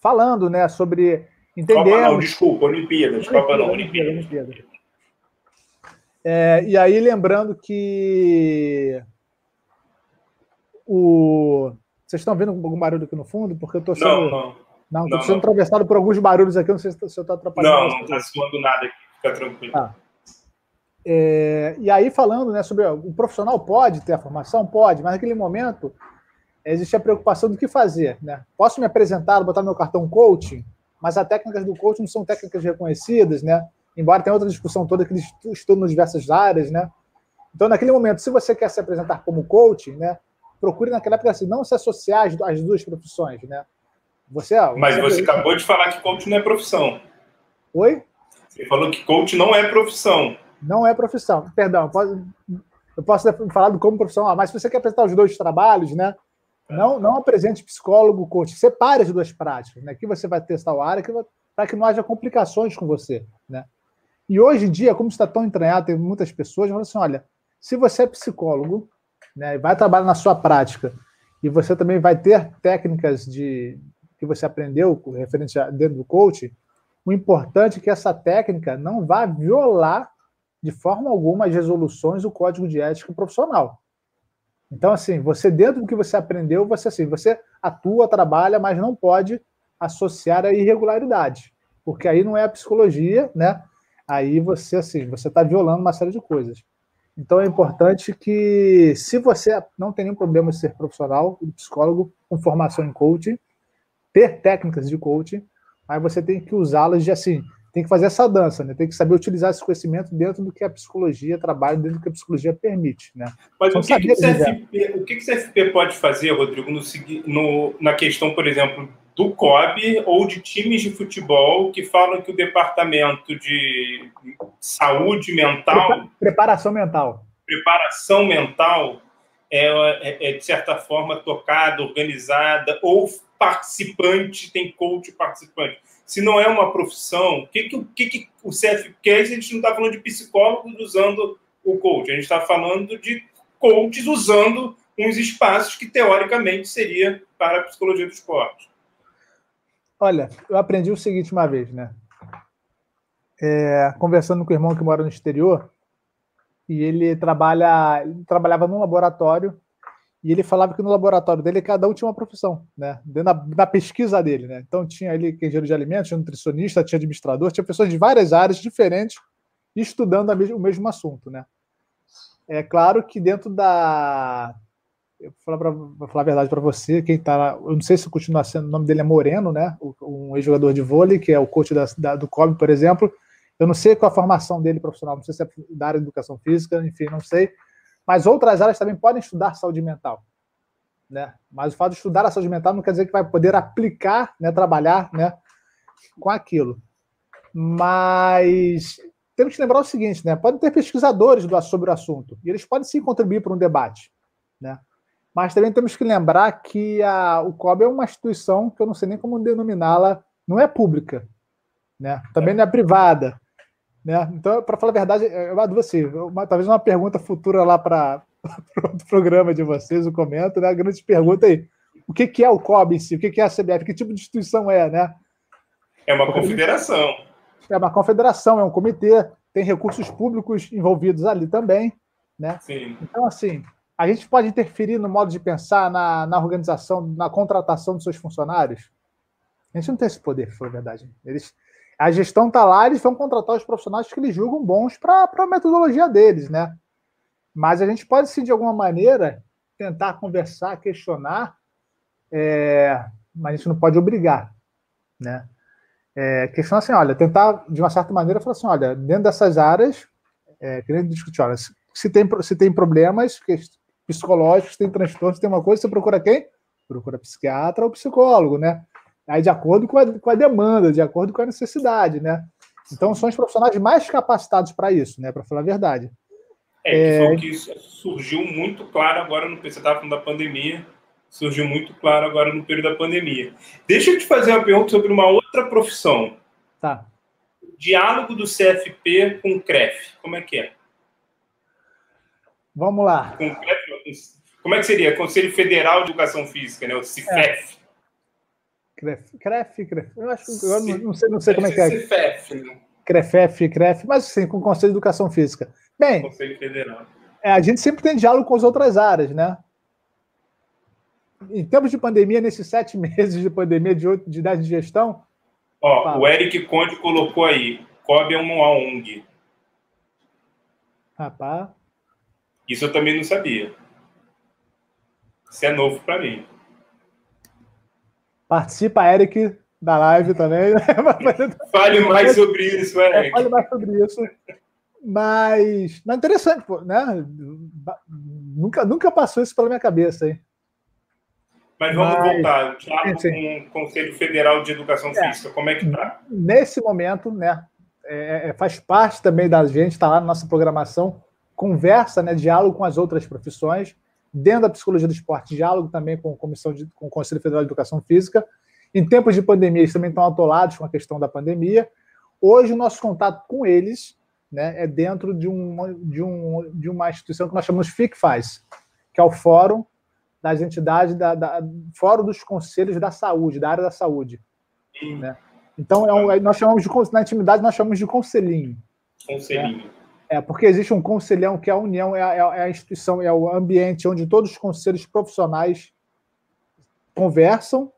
Falando, né, sobre entender. Copa não, desculpa, Olimpíadas, Copa não, Olimpíadas. Olimpíada. É, e aí, lembrando que o. Vocês estão vendo algum barulho aqui no fundo? Porque eu estou sendo. Não, não. Não, estou sendo não. atravessado por alguns barulhos aqui, não sei se eu estou atrapalhando. Não, não está suando nada aqui, fica tranquilo. Ah. É, e aí, falando né, sobre o profissional pode ter a formação? Pode, mas naquele momento existe a preocupação do que fazer. Né? Posso me apresentar, botar meu cartão coaching, mas as técnicas do coaching não são técnicas reconhecidas, né? embora tenha outra discussão toda que eles estudam nas diversas áreas. Né? Então, naquele momento, se você quer se apresentar como coaching, né, procure naquela época assim, não se associar às, duas profissões. Né? Você, mas você, você acabou de falar que coaching não é profissão. Oi? Você falou que coaching não é profissão. Não é profissão. Perdão, eu posso, falar como profissão, mas se você quer apresentar os dois trabalhos, né? Não, não apresente psicólogo, coach. Separe as duas práticas. Né? Aqui você vai testar o área para que não haja complicações com você. Né? E hoje em dia, como está tão entranhado, tem muitas pessoas que falam assim: olha, se você é psicólogo, né, vai trabalhar na sua prática, e você também vai ter técnicas de que você aprendeu referente a, dentro do coach, o importante é que essa técnica não vá violar de forma alguma as resoluções do código de ética profissional. Então, assim, você dentro do que você aprendeu, você assim, você atua, trabalha, mas não pode associar a irregularidade. porque aí não é a psicologia, né? Aí você assim, você está violando uma série de coisas. Então é importante que, se você não tem nenhum problema de ser profissional, psicólogo com formação em coaching, ter técnicas de coaching, aí você tem que usá-las de assim, tem que fazer essa dança, né? Tem que saber utilizar esse conhecimento dentro do que a psicologia trabalha, dentro do que a psicologia permite, né? Mas o que, que, o, CFP, o que, que o CFP pode fazer, Rodrigo, no, no, na questão, por exemplo, do COB ou de times de futebol que falam que o departamento de saúde mental. Preparação mental. Preparação mental é, é, é de certa forma tocada, organizada, ou participante, tem coach participante. Se não é uma profissão, o que, que, que, que o CF quer? A gente não está falando de psicólogos usando o coach, a gente está falando de coaches usando uns espaços que teoricamente seria para a psicologia do esporte. Olha, eu aprendi o seguinte uma vez, né? É, conversando com o irmão que mora no exterior, e ele trabalha, ele trabalhava num laboratório, e ele falava que no laboratório dele cada um tinha uma profissão, né? Na, na pesquisa dele, né? Então tinha ali engenheiro de alimentos, tinha nutricionista, tinha administrador, tinha pessoas de várias áreas diferentes estudando o mesmo assunto, né? É claro que dentro da eu vou falar, pra, vou falar a verdade para você, quem tá eu não sei se continua sendo, o nome dele é Moreno, né? Um ex-jogador de vôlei, que é o coach da, da, do COB, por exemplo. Eu não sei qual a formação dele profissional, não sei se é da área de educação física, enfim, não sei. Mas outras áreas também podem estudar saúde mental. Né? Mas o fato de estudar a saúde mental não quer dizer que vai poder aplicar, né, trabalhar né, com aquilo. Mas temos que lembrar o seguinte, né? Podem ter pesquisadores sobre o assunto, e eles podem sim contribuir para um debate. Né? Mas também temos que lembrar que a, o COB é uma instituição que eu não sei nem como denominá-la, não é pública, né? também não é privada. Né? Então, para falar a verdade, eu de você, uma, talvez uma pergunta futura lá para o programa de vocês, o comento, né? a grande pergunta aí, o que, que é o COB em si? O que, que é a CBF? Que tipo de instituição é? Né? É uma confederação. É uma confederação, é um comitê, tem recursos públicos envolvidos ali também. Né? Sim. Então, assim, a gente pode interferir no modo de pensar, na, na organização, na contratação dos seus funcionários? A gente não tem esse poder, foi verdade. Eles, a gestão está lá, eles vão contratar os profissionais que eles julgam bons para a metodologia deles, né? Mas a gente pode, sim, de alguma maneira, tentar conversar, questionar, é, mas a gente não pode obrigar, né? É, questionar assim, olha, tentar, de uma certa maneira, falar assim, olha, dentro dessas áreas, é, querendo discutir, olha, se tem, se tem problemas, psicológicos, tem transtornos, tem uma coisa, você procura quem? Procura psiquiatra ou psicólogo, né? Aí de acordo com a, com a demanda, de acordo com a necessidade, né? Então são os profissionais mais capacitados para isso, né? Para falar a verdade. É, é... que surgiu muito claro agora no você estava falando da pandemia, surgiu muito claro agora no período da pandemia. Deixa eu te fazer uma pergunta sobre uma outra profissão. Tá. Diálogo do CFP com o CREF, como é que é? Vamos lá. Como é que seria? Conselho Federal de Educação Física, né? O CIFEF. É. CREF, CREF, CREF. Eu acho que eu não sei, não sei como é que é. CIFEF, né? CREFEF, CREF, mas sim, com o Conselho de Educação Física. Bem, Conselho Federal. É, a gente sempre tem diálogo com as outras áreas, né? Em tempos de pandemia, nesses sete meses de pandemia de, de idade de gestão. Ó, fala. o Eric Conde colocou aí: COB é uma ONG. Rapaz. Isso eu também não sabia. Isso é novo para mim. Participa, Eric, da live também. fale mais sobre isso, Eric. É, fale mais sobre isso. Mas, mas interessante, pô, né? Nunca, nunca passou isso pela minha cabeça, hein? Mas vamos mas, voltar. Tiago, com o Conselho Federal de Educação é, Física, como é que está? Nesse momento, né? É, é, faz parte também da gente, está lá na nossa programação, conversa, né, diálogo com as outras profissões, dentro da psicologia do esporte, diálogo também com, comissão de, com o Conselho Federal de Educação Física. Em tempos de pandemia, eles também estão atolados com a questão da pandemia. Hoje, o nosso contato com eles né, é dentro de, um, de, um, de uma instituição que nós chamamos FICFAS, que é o Fórum das Entidades, da, da, Fórum dos Conselhos da Saúde, da área da saúde. Né? Então, é um, nós chamamos de, na intimidade, nós chamamos de conselhinho. Conselhinho. Né? É, porque existe um conselhão que é a união, é a, é a, instituição, é o ambiente onde todos os conselhos profissionais conversam,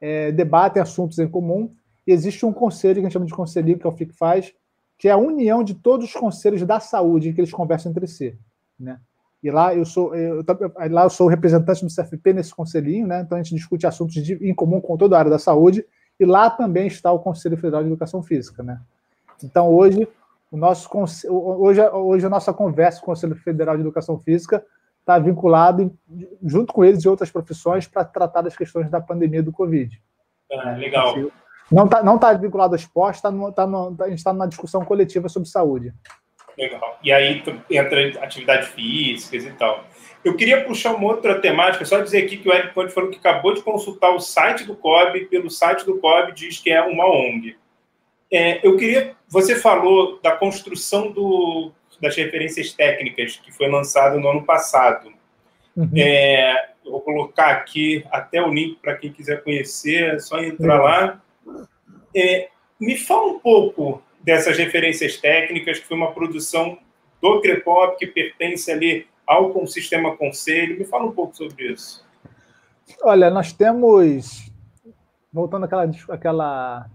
é, debatem assuntos em comum, e existe um conselho que a gente chama de conselho, que é o FIC faz, que é a união de todos os conselhos da saúde que eles conversam entre si, né? E lá eu sou eu, lá eu sou o representante do CFP nesse conselhinho, né? Então a gente discute assuntos de, em comum com toda a área da saúde e lá também está o Conselho Federal de Educação Física, né? Então hoje o nosso hoje hoje a nossa conversa com o Conselho Federal de Educação Física está vinculado junto com eles e outras profissões para tratar das questões da pandemia do Covid. Ah, legal. Não está não tá vinculado ao esporte, tá no, tá no, a gente está numa discussão coletiva sobre saúde. Legal. E aí entra atividade físicas e tal. Eu queria puxar uma outra temática, só dizer aqui que o Eric Conte falou que acabou de consultar o site do COB, pelo site do COB diz que é uma ONG. É, eu queria. Você falou da construção do, das referências técnicas que foi lançado no ano passado. Uhum. É, vou colocar aqui até o link para quem quiser conhecer, é só entrar uhum. lá. É, me fala um pouco dessas referências técnicas, que foi uma produção do Crepop, que pertence ali ao Sistema Conselho. Me fala um pouco sobre isso. Olha, nós temos, voltando àquela, àquela,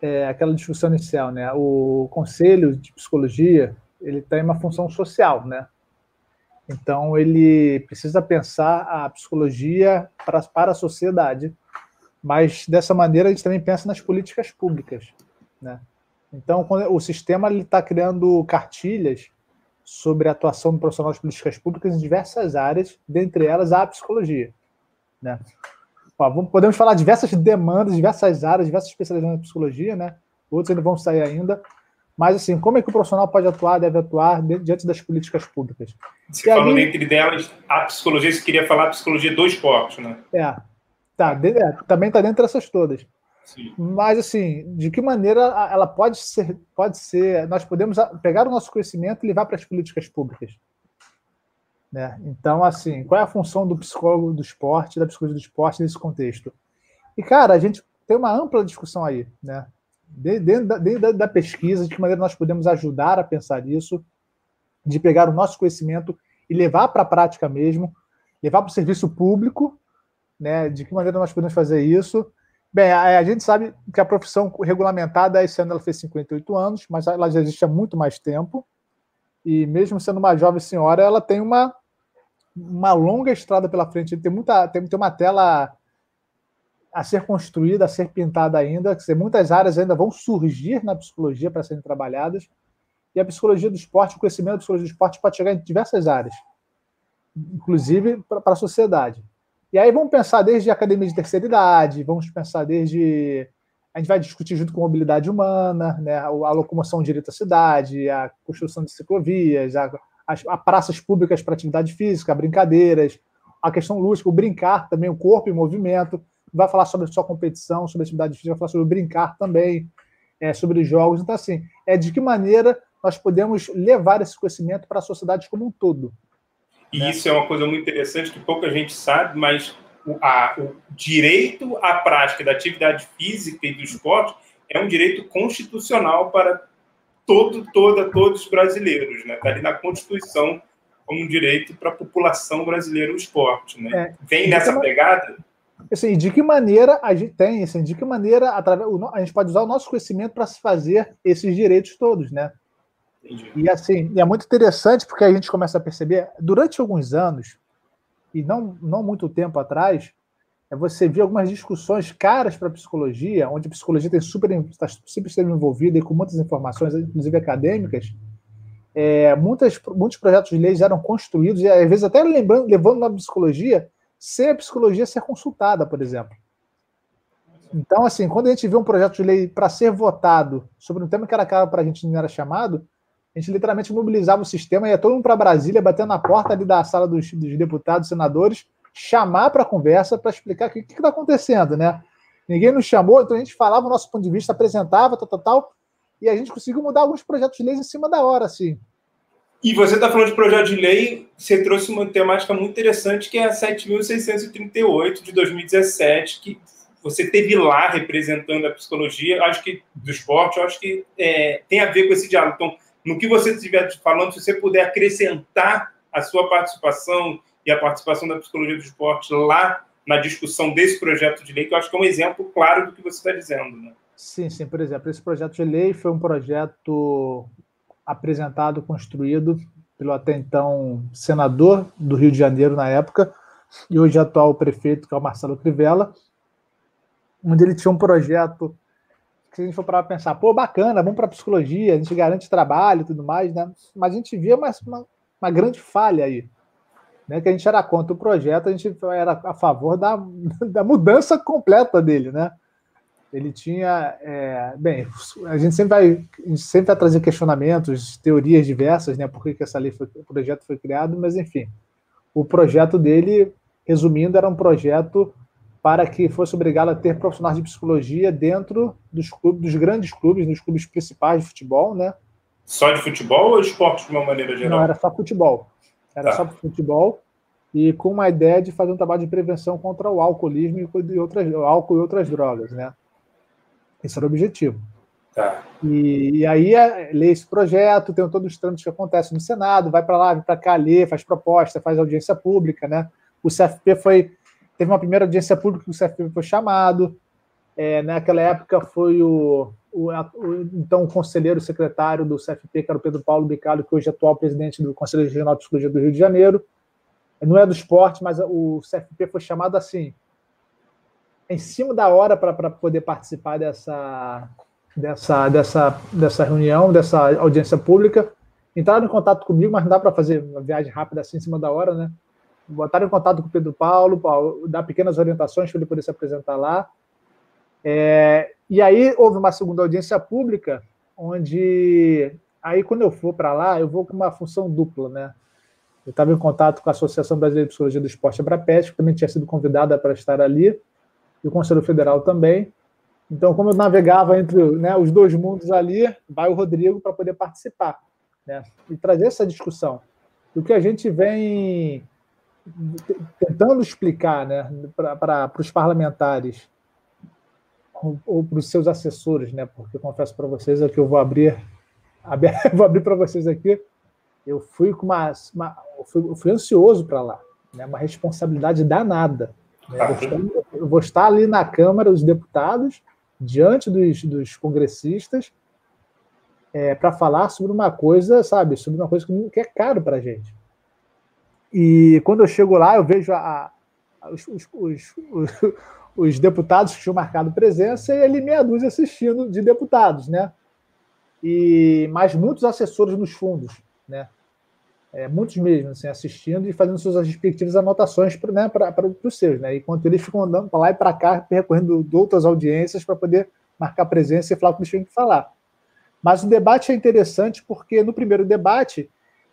é, àquela discussão inicial, né? o Conselho de Psicologia ele tem uma função social, né? Então, ele precisa pensar a psicologia para, para a sociedade, mas dessa maneira a gente também pensa nas políticas públicas, né? Então, quando o sistema está criando cartilhas sobre a atuação do profissional de políticas públicas em diversas áreas, dentre elas a psicologia. Né? Ó, podemos falar de diversas demandas, diversas áreas, diversas especializações na psicologia, né? outros ainda vão sair ainda. Mas, assim, como é que o profissional pode atuar, deve atuar diante das políticas públicas? Você e falou ali... dentre delas a psicologia, você queria falar a psicologia do esporte, né? É, tá, é, também está dentro dessas todas. Sim. Mas, assim, de que maneira ela pode ser, pode ser, nós podemos pegar o nosso conhecimento e levar para as políticas públicas. Né? Então, assim, qual é a função do psicólogo do esporte, da psicologia do esporte nesse contexto? E, cara, a gente tem uma ampla discussão aí, né? Dentro da, dentro da pesquisa, de que maneira nós podemos ajudar a pensar isso, de pegar o nosso conhecimento e levar para a prática mesmo, levar para o serviço público, né? De que maneira nós podemos fazer isso Bem, a, a, gente sabe que a profissão regulamentada, esse ano ela fez 58 anos, mas ela já existe há muito mais tempo. E mesmo sendo uma jovem senhora, ela tem uma, uma longa estrada pela frente. Tem, muita, tem, tem uma tela a ser construída, a ser pintada ainda. Dizer, muitas áreas ainda vão surgir na psicologia para serem trabalhadas. E a psicologia do esporte, o conhecimento da psicologia do esporte pode chegar em diversas áreas, inclusive para a sociedade. E aí vamos pensar desde academia de terceira idade, vamos pensar desde. A gente vai discutir junto com a mobilidade humana, né, a, locomoção direita à cidade, a construção de ciclovias, a, as a praças públicas para atividade física, brincadeiras, a questão lúdica, o brincar também, o corpo em movimento. Vai falar sobre sua competição, sobre atividade física, vai falar sobre brincar também, é, sobre os jogos. Então, assim, é de que maneira nós podemos levar esse conhecimento para a sociedade como um todo. E né? isso é uma coisa muito interessante que pouca gente sabe, mas o, a, o direito à prática da atividade física e do esporte é um direito constitucional para todo, toda, todos os brasileiros, né? Está ali na Constituição como um direito para a população brasileira o esporte, né? É. Vem nessa uma... pegada? Assim, de que maneira a gente tem, assim, de que maneira através, a gente pode usar o nosso conhecimento para se fazer esses direitos todos, né? Entendi. E assim, é muito interessante porque a gente começa a perceber, durante alguns anos, e não, não muito tempo atrás, você vê algumas discussões caras para a psicologia, onde a psicologia tem super, está sempre esteve envolvida e com muitas informações, inclusive acadêmicas. É, muitas, muitos projetos de leis eram construídos, e às vezes até lembrando, levando na psicologia, sem a psicologia ser consultada, por exemplo. Então, assim, quando a gente vê um projeto de lei para ser votado sobre um tema que era caro para a gente não era chamado, a gente literalmente mobilizava o sistema, ia todo mundo para Brasília, batendo na porta ali da sala dos, dos deputados, senadores, chamar para conversa para explicar o que está acontecendo, né? Ninguém nos chamou, então a gente falava o nosso ponto de vista, apresentava, tal, tal, tal, e a gente conseguiu mudar alguns projetos de lei em cima da hora, assim. E você está falando de projeto de lei, você trouxe uma temática muito interessante, que é a 7.638 de 2017, que você teve lá representando a psicologia, acho que do esporte, acho que é, tem a ver com esse diálogo. Então, no que você estiver falando, se você puder acrescentar a sua participação e a participação da psicologia do esporte lá na discussão desse projeto de lei, que eu acho que é um exemplo claro do que você está dizendo. Né? Sim, sim. Por exemplo, esse projeto de lei foi um projeto apresentado, construído pelo até então senador do Rio de Janeiro na época, e hoje atual prefeito, que é o Marcelo Crivella, onde ele tinha um projeto que a gente for para pensar, pô, bacana, vamos para psicologia, a gente garante trabalho e tudo mais, né? Mas a gente via uma, uma, uma, grande falha aí, né? Que a gente era contra o projeto, a gente era a favor da, da mudança completa dele, né? Ele tinha, é, bem, a gente sempre vai, gente sempre vai trazer questionamentos, teorias diversas, né? Por que, que essa lei, foi, o projeto foi criado, mas enfim, o projeto dele, resumindo, era um projeto para que fosse obrigado a ter profissionais de psicologia dentro dos clubes, dos grandes clubes, dos clubes principais de futebol, né? Só de futebol ou esporte de uma maneira geral? Não, era só futebol. Era tá. só futebol e com uma ideia de fazer um trabalho de prevenção contra o alcoolismo e outras, álcool e outras drogas, né? Esse era o objetivo. Tá. E, e aí é, lê esse projeto, tem todos os trâmites que acontecem no Senado, vai para lá, vai para cá, lê, faz proposta, faz audiência pública, né? O CFP foi Teve uma primeira audiência pública que o CFP foi chamado. É, naquela época foi o, o, o, então conselheiro secretário do CFP, que era o Pedro Paulo Bicalho, que hoje é atual presidente do Conselho Regional de Psicologia do Rio de Janeiro. Não é do esporte, mas o CFP foi chamado assim, em cima da hora para poder participar dessa, dessa, dessa, dessa reunião, dessa audiência pública. Entraram em contato comigo, mas não dá para fazer uma viagem rápida assim em cima da hora, né? botaram em contato com o Pedro Paulo, Paulo dar pequenas orientações para ele poder se apresentar lá. É, e aí houve uma segunda audiência pública, onde aí quando eu for para lá, eu vou com uma função dupla, né? Eu estava em contato com a Associação Brasileira de Psicologia do Esporte, Abrapest, que também tinha sido convidada para estar ali, e o Conselho Federal também. Então, como eu navegava entre né, os dois mundos ali, vai o Rodrigo para poder participar né, e trazer essa discussão. O que a gente vem tentando explicar né, para os parlamentares ou, para os seus assessores, né, porque confesso para vocês é que eu vou abrir, abrir vou abrir para vocês aqui, eu fui com uma, uma eu fui, eu fui ansioso para lá, né, uma responsabilidade danada. Né, eu, vou estar, eu vou estar ali na Câmara dos Deputados, diante dos, dos congressistas, é, para falar sobre uma coisa, sabe, sobre uma coisa que é caro para a gente. E quando eu chego lá, eu vejo a, a, os, os, os, os, deputados que tinham marcado presença e ali meia dúzia assistindo de deputados, né? E mais muitos assessores nos fundos, né? É, muitos mesmo, assim, assistindo e fazendo suas respectivas anotações para né, os seus, né? Enquanto eles ficam andando para lá e para cá, percorrendo outras audiências para poder marcar presença e falar o que eles tinham que falar. Mas o debate é interessante porque no primeiro debate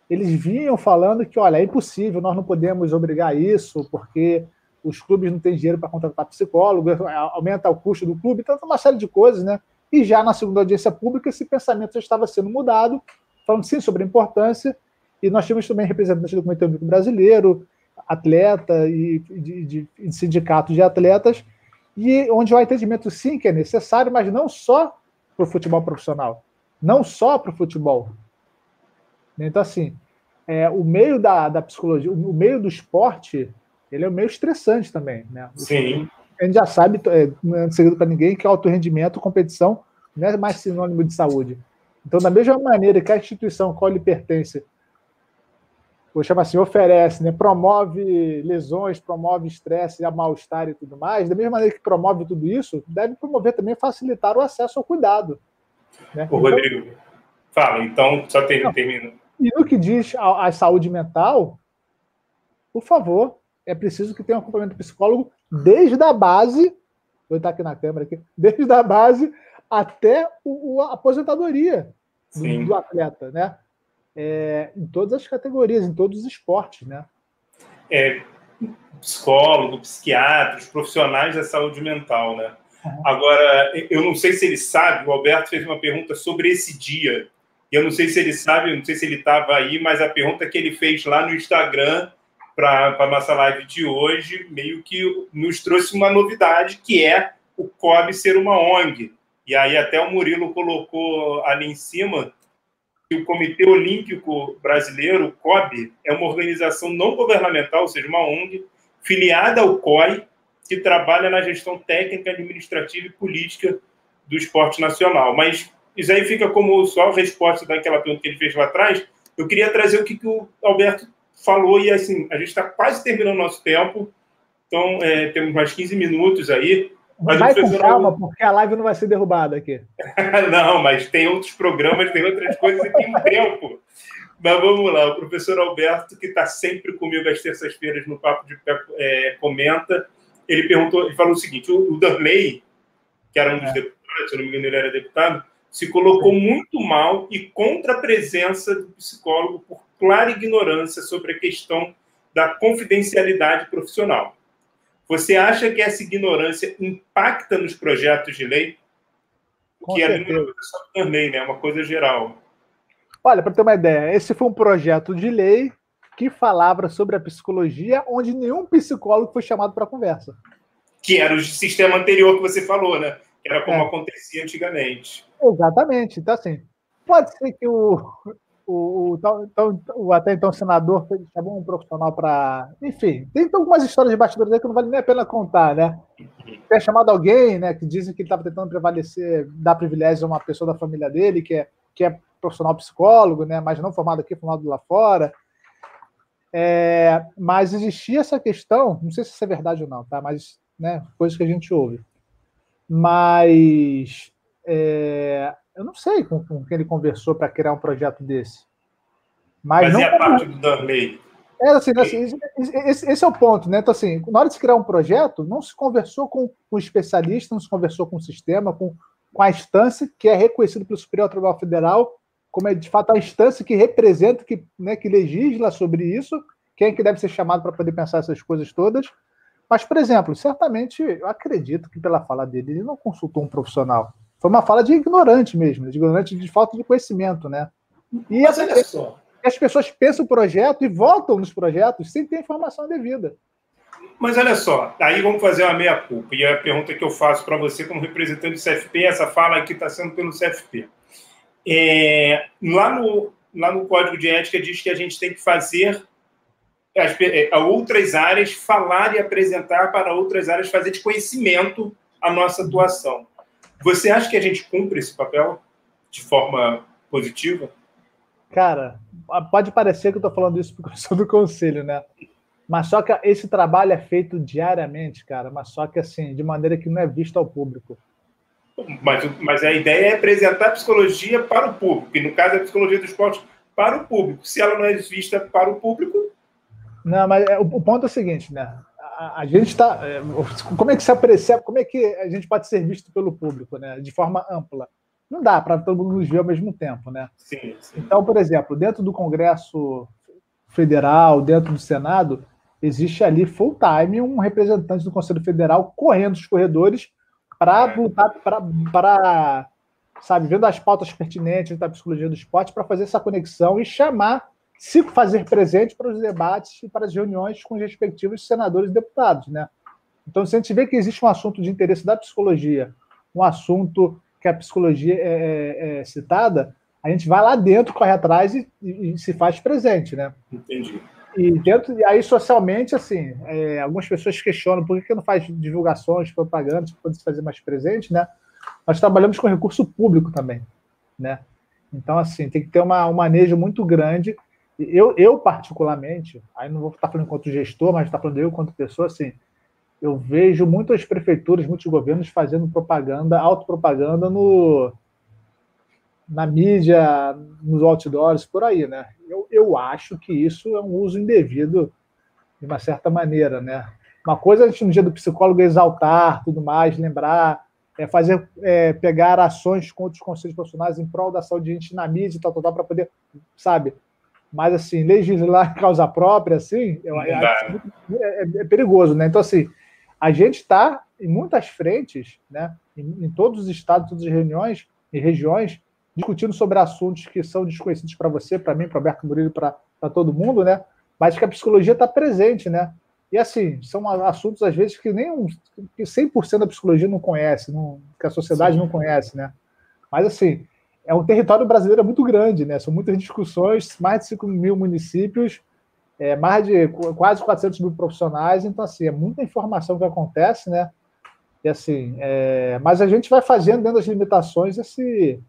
eles vinham falando que, olha, é impossível, nós não podemos obrigar isso, porque os clubes não têm dinheiro para contratar psicólogo, aumenta o custo do clube, então uma série de coisas, né? E já na segunda audiência pública, esse pensamento já estava sendo mudado, falando sim sobre a importância, e nós tínhamos também representantes do Comitê Olímpico Brasileiro, atleta e de, de, de sindicatos de atletas, e onde o entendimento sim que é necessário, mas não só para o futebol profissional, não só para o futebol, então, assim, é, o meio da, da psicologia, o meio do esporte, ele é meio estressante também, né? Sim. A gente já sabe, é, não é segredo para ninguém, que alto rendimento, competição, não é mais sinônimo de saúde. Então, da mesma maneira que a instituição a qual ele pertence, vou chamar assim, oferece, né, promove lesões, promove estresse, mal-estar e tudo mais, da mesma maneira que promove tudo isso, deve promover também facilitar o acesso ao cuidado. Né? Ô, então, Rodrigo, fala, então, só termina. E no que diz a, a saúde mental, por favor, é preciso que tenha um acompanhamento psicólogo desde a base, vou estar aqui na câmera aqui, desde a base até o, a aposentadoria do, do, atleta, né? É, em todas as categorias, em todos os esportes, né? É, psicólogo, psiquiatras, profissionais da saúde mental, né? Uhum. Agora, eu não sei se ele sabe, o Alberto fez uma pergunta sobre esse dia eu não sei se ele sabe, não sei se ele estava aí, mas a pergunta que ele fez lá no Instagram para a nossa live de hoje meio que nos trouxe uma novidade, que é o COB ser uma ONG. E aí até o Murilo colocou ali em cima que o Comitê Olímpico Brasileiro, o COB, é uma organização não governamental, ou seja, uma ONG, filiada ao COI, que trabalha na gestão técnica, administrativa e política do esporte nacional. Mas isso aí fica como só a resposta daquela pergunta que ele fez lá atrás. Eu queria trazer o que, que o Alberto falou, e assim, a gente está quase terminando o nosso tempo, então é, temos mais 15 minutos aí. Mas vai com calma, porque a live não vai ser derrubada aqui. não, mas tem outros programas, tem outras coisas e tem um tempo. Mas vamos lá, o professor Alberto, que está sempre comigo às terças-feiras no Papo de Pé, é, comenta, ele perguntou, ele falou o seguinte, o, o Darley, que era um dos é. deputados, se não me engano ele era deputado, se colocou muito mal e contra a presença do psicólogo por clara ignorância sobre a questão da confidencialidade profissional. Você acha que essa ignorância impacta nos projetos de lei? Com que é é só tornei, né? Uma coisa geral. Olha, para ter uma ideia, esse foi um projeto de lei que falava sobre a psicologia, onde nenhum psicólogo foi chamado para conversa. Que era o sistema anterior que você falou, né? Que era como é. acontecia antigamente. Exatamente. Então, assim, pode ser que o, o, o, o, até então senador chamou um profissional para. Enfim, tem algumas histórias de bastidores aí que não vale nem a pena contar, né? Tem chamado alguém, né, que dizem que ele estava tentando prevalecer, dar privilégio a uma pessoa da família dele, que é, que é profissional psicólogo, né, mas não formado aqui, formado lá fora. É, mas existia essa questão, não sei se isso é verdade ou não, tá? Mas, né, coisas que a gente ouve. Mas é, eu não sei com, com quem ele conversou para criar um projeto desse. Mas, Mas não, é parte do Darley. É, assim, assim esse, esse, é o ponto, né? Então, assim, na hora de se criar um projeto, não se conversou com o um especialista, não se conversou com o sistema, com, com a instância que é reconhecida pelo Superior Tribunal Federal como é de fato a instância que representa, que, né, que legisla sobre isso, quem é que deve ser chamado para poder pensar essas coisas todas. Mas, por exemplo, certamente, eu acredito que pela fala dele, ele não consultou um profissional. Foi uma fala de ignorante mesmo, de ignorante de falta de conhecimento, né? E Mas olha só. As pessoas pensam o projeto e votam nos projetos sem ter informação devida. Mas olha só, aí vamos fazer uma meia-culpa. E a pergunta que eu faço para você, como representante do CFP, essa fala aqui está sendo pelo CFP. É, lá, no, lá no Código de Ética diz que a gente tem que fazer as, é, outras áreas falar e apresentar para outras áreas, fazer de conhecimento a nossa atuação. Você acha que a gente cumpre esse papel de forma positiva? Cara, pode parecer que eu estou falando isso porque eu sou do conselho, né? Mas só que esse trabalho é feito diariamente, cara, mas só que assim, de maneira que não é visto ao público. Mas, mas a ideia é apresentar a psicologia para o público, e no caso é a psicologia do esporte para o público. Se ela não é vista para o público. Não, mas é, o ponto é o seguinte, né? A, gente está. É, como é que se aprecia, como é que a gente pode ser visto pelo público, né? De forma ampla. Não dá para todo mundo nos ver ao mesmo tempo, né? Sim, sim. Então, por exemplo, dentro do Congresso Federal, dentro do Senado, existe ali full time um representante do Conselho Federal correndo os corredores para lutar, para, sabe, vendo as pautas pertinentes da psicologia do esporte, para fazer essa conexão e chamar se fazer presente para os debates e para as reuniões com os respectivos senadores e deputados, né? Então, se a gente vê que existe um assunto de interesse da psicologia, um assunto que a psicologia é, é, é citada, a gente vai lá dentro, corre atrás e, e, e se faz presente, né? Entendi. E dentro, aí socialmente, assim, é, algumas pessoas questionam por que, que não faz divulgações, propagandas, para poder se fazer mais presente, né? Nós trabalhamos com recurso público também, né? Então, assim, tem que ter uma, um manejo muito grande eu, eu, particularmente, aí não vou estar falando enquanto gestor, mas estar falando eu enquanto pessoa, assim, eu vejo muitas prefeituras, muitos governos fazendo propaganda, autopropaganda no, na mídia, nos outdoors, por aí, né? Eu, eu acho que isso é um uso indevido, de uma certa maneira, né? Uma coisa a gente, no dia do psicólogo, exaltar, tudo mais, lembrar, é fazer, é, pegar ações com outros conselhos profissionais em prol da saúde de gente na mídia e tal, tal, tal, para poder, sabe, mas, assim, legislar em causa própria, assim, eu, é, é, é, perigoso, né? Então, assim, a gente está em muitas frentes, né? Em, em, todos os estados, todas as reuniões e regiões, discutindo sobre assuntos que são desconhecidos para você, para mim, para Alberto Murilo, para todo mundo, né? Mas que a psicologia está presente, né? E assim, são assuntos, às vezes, que nem um, que 100% da psicologia não conhece, não, que a sociedade Sim. não conhece, né? Mas assim, é um território brasileiro muito grande, né? São muitas discussões, mais de 5 mil municípios, é, mais de quase 400 mil profissionais, então, assim, é muita informação que acontece, né? E, assim, é, mas a gente vai fazendo dentro das limitações esse,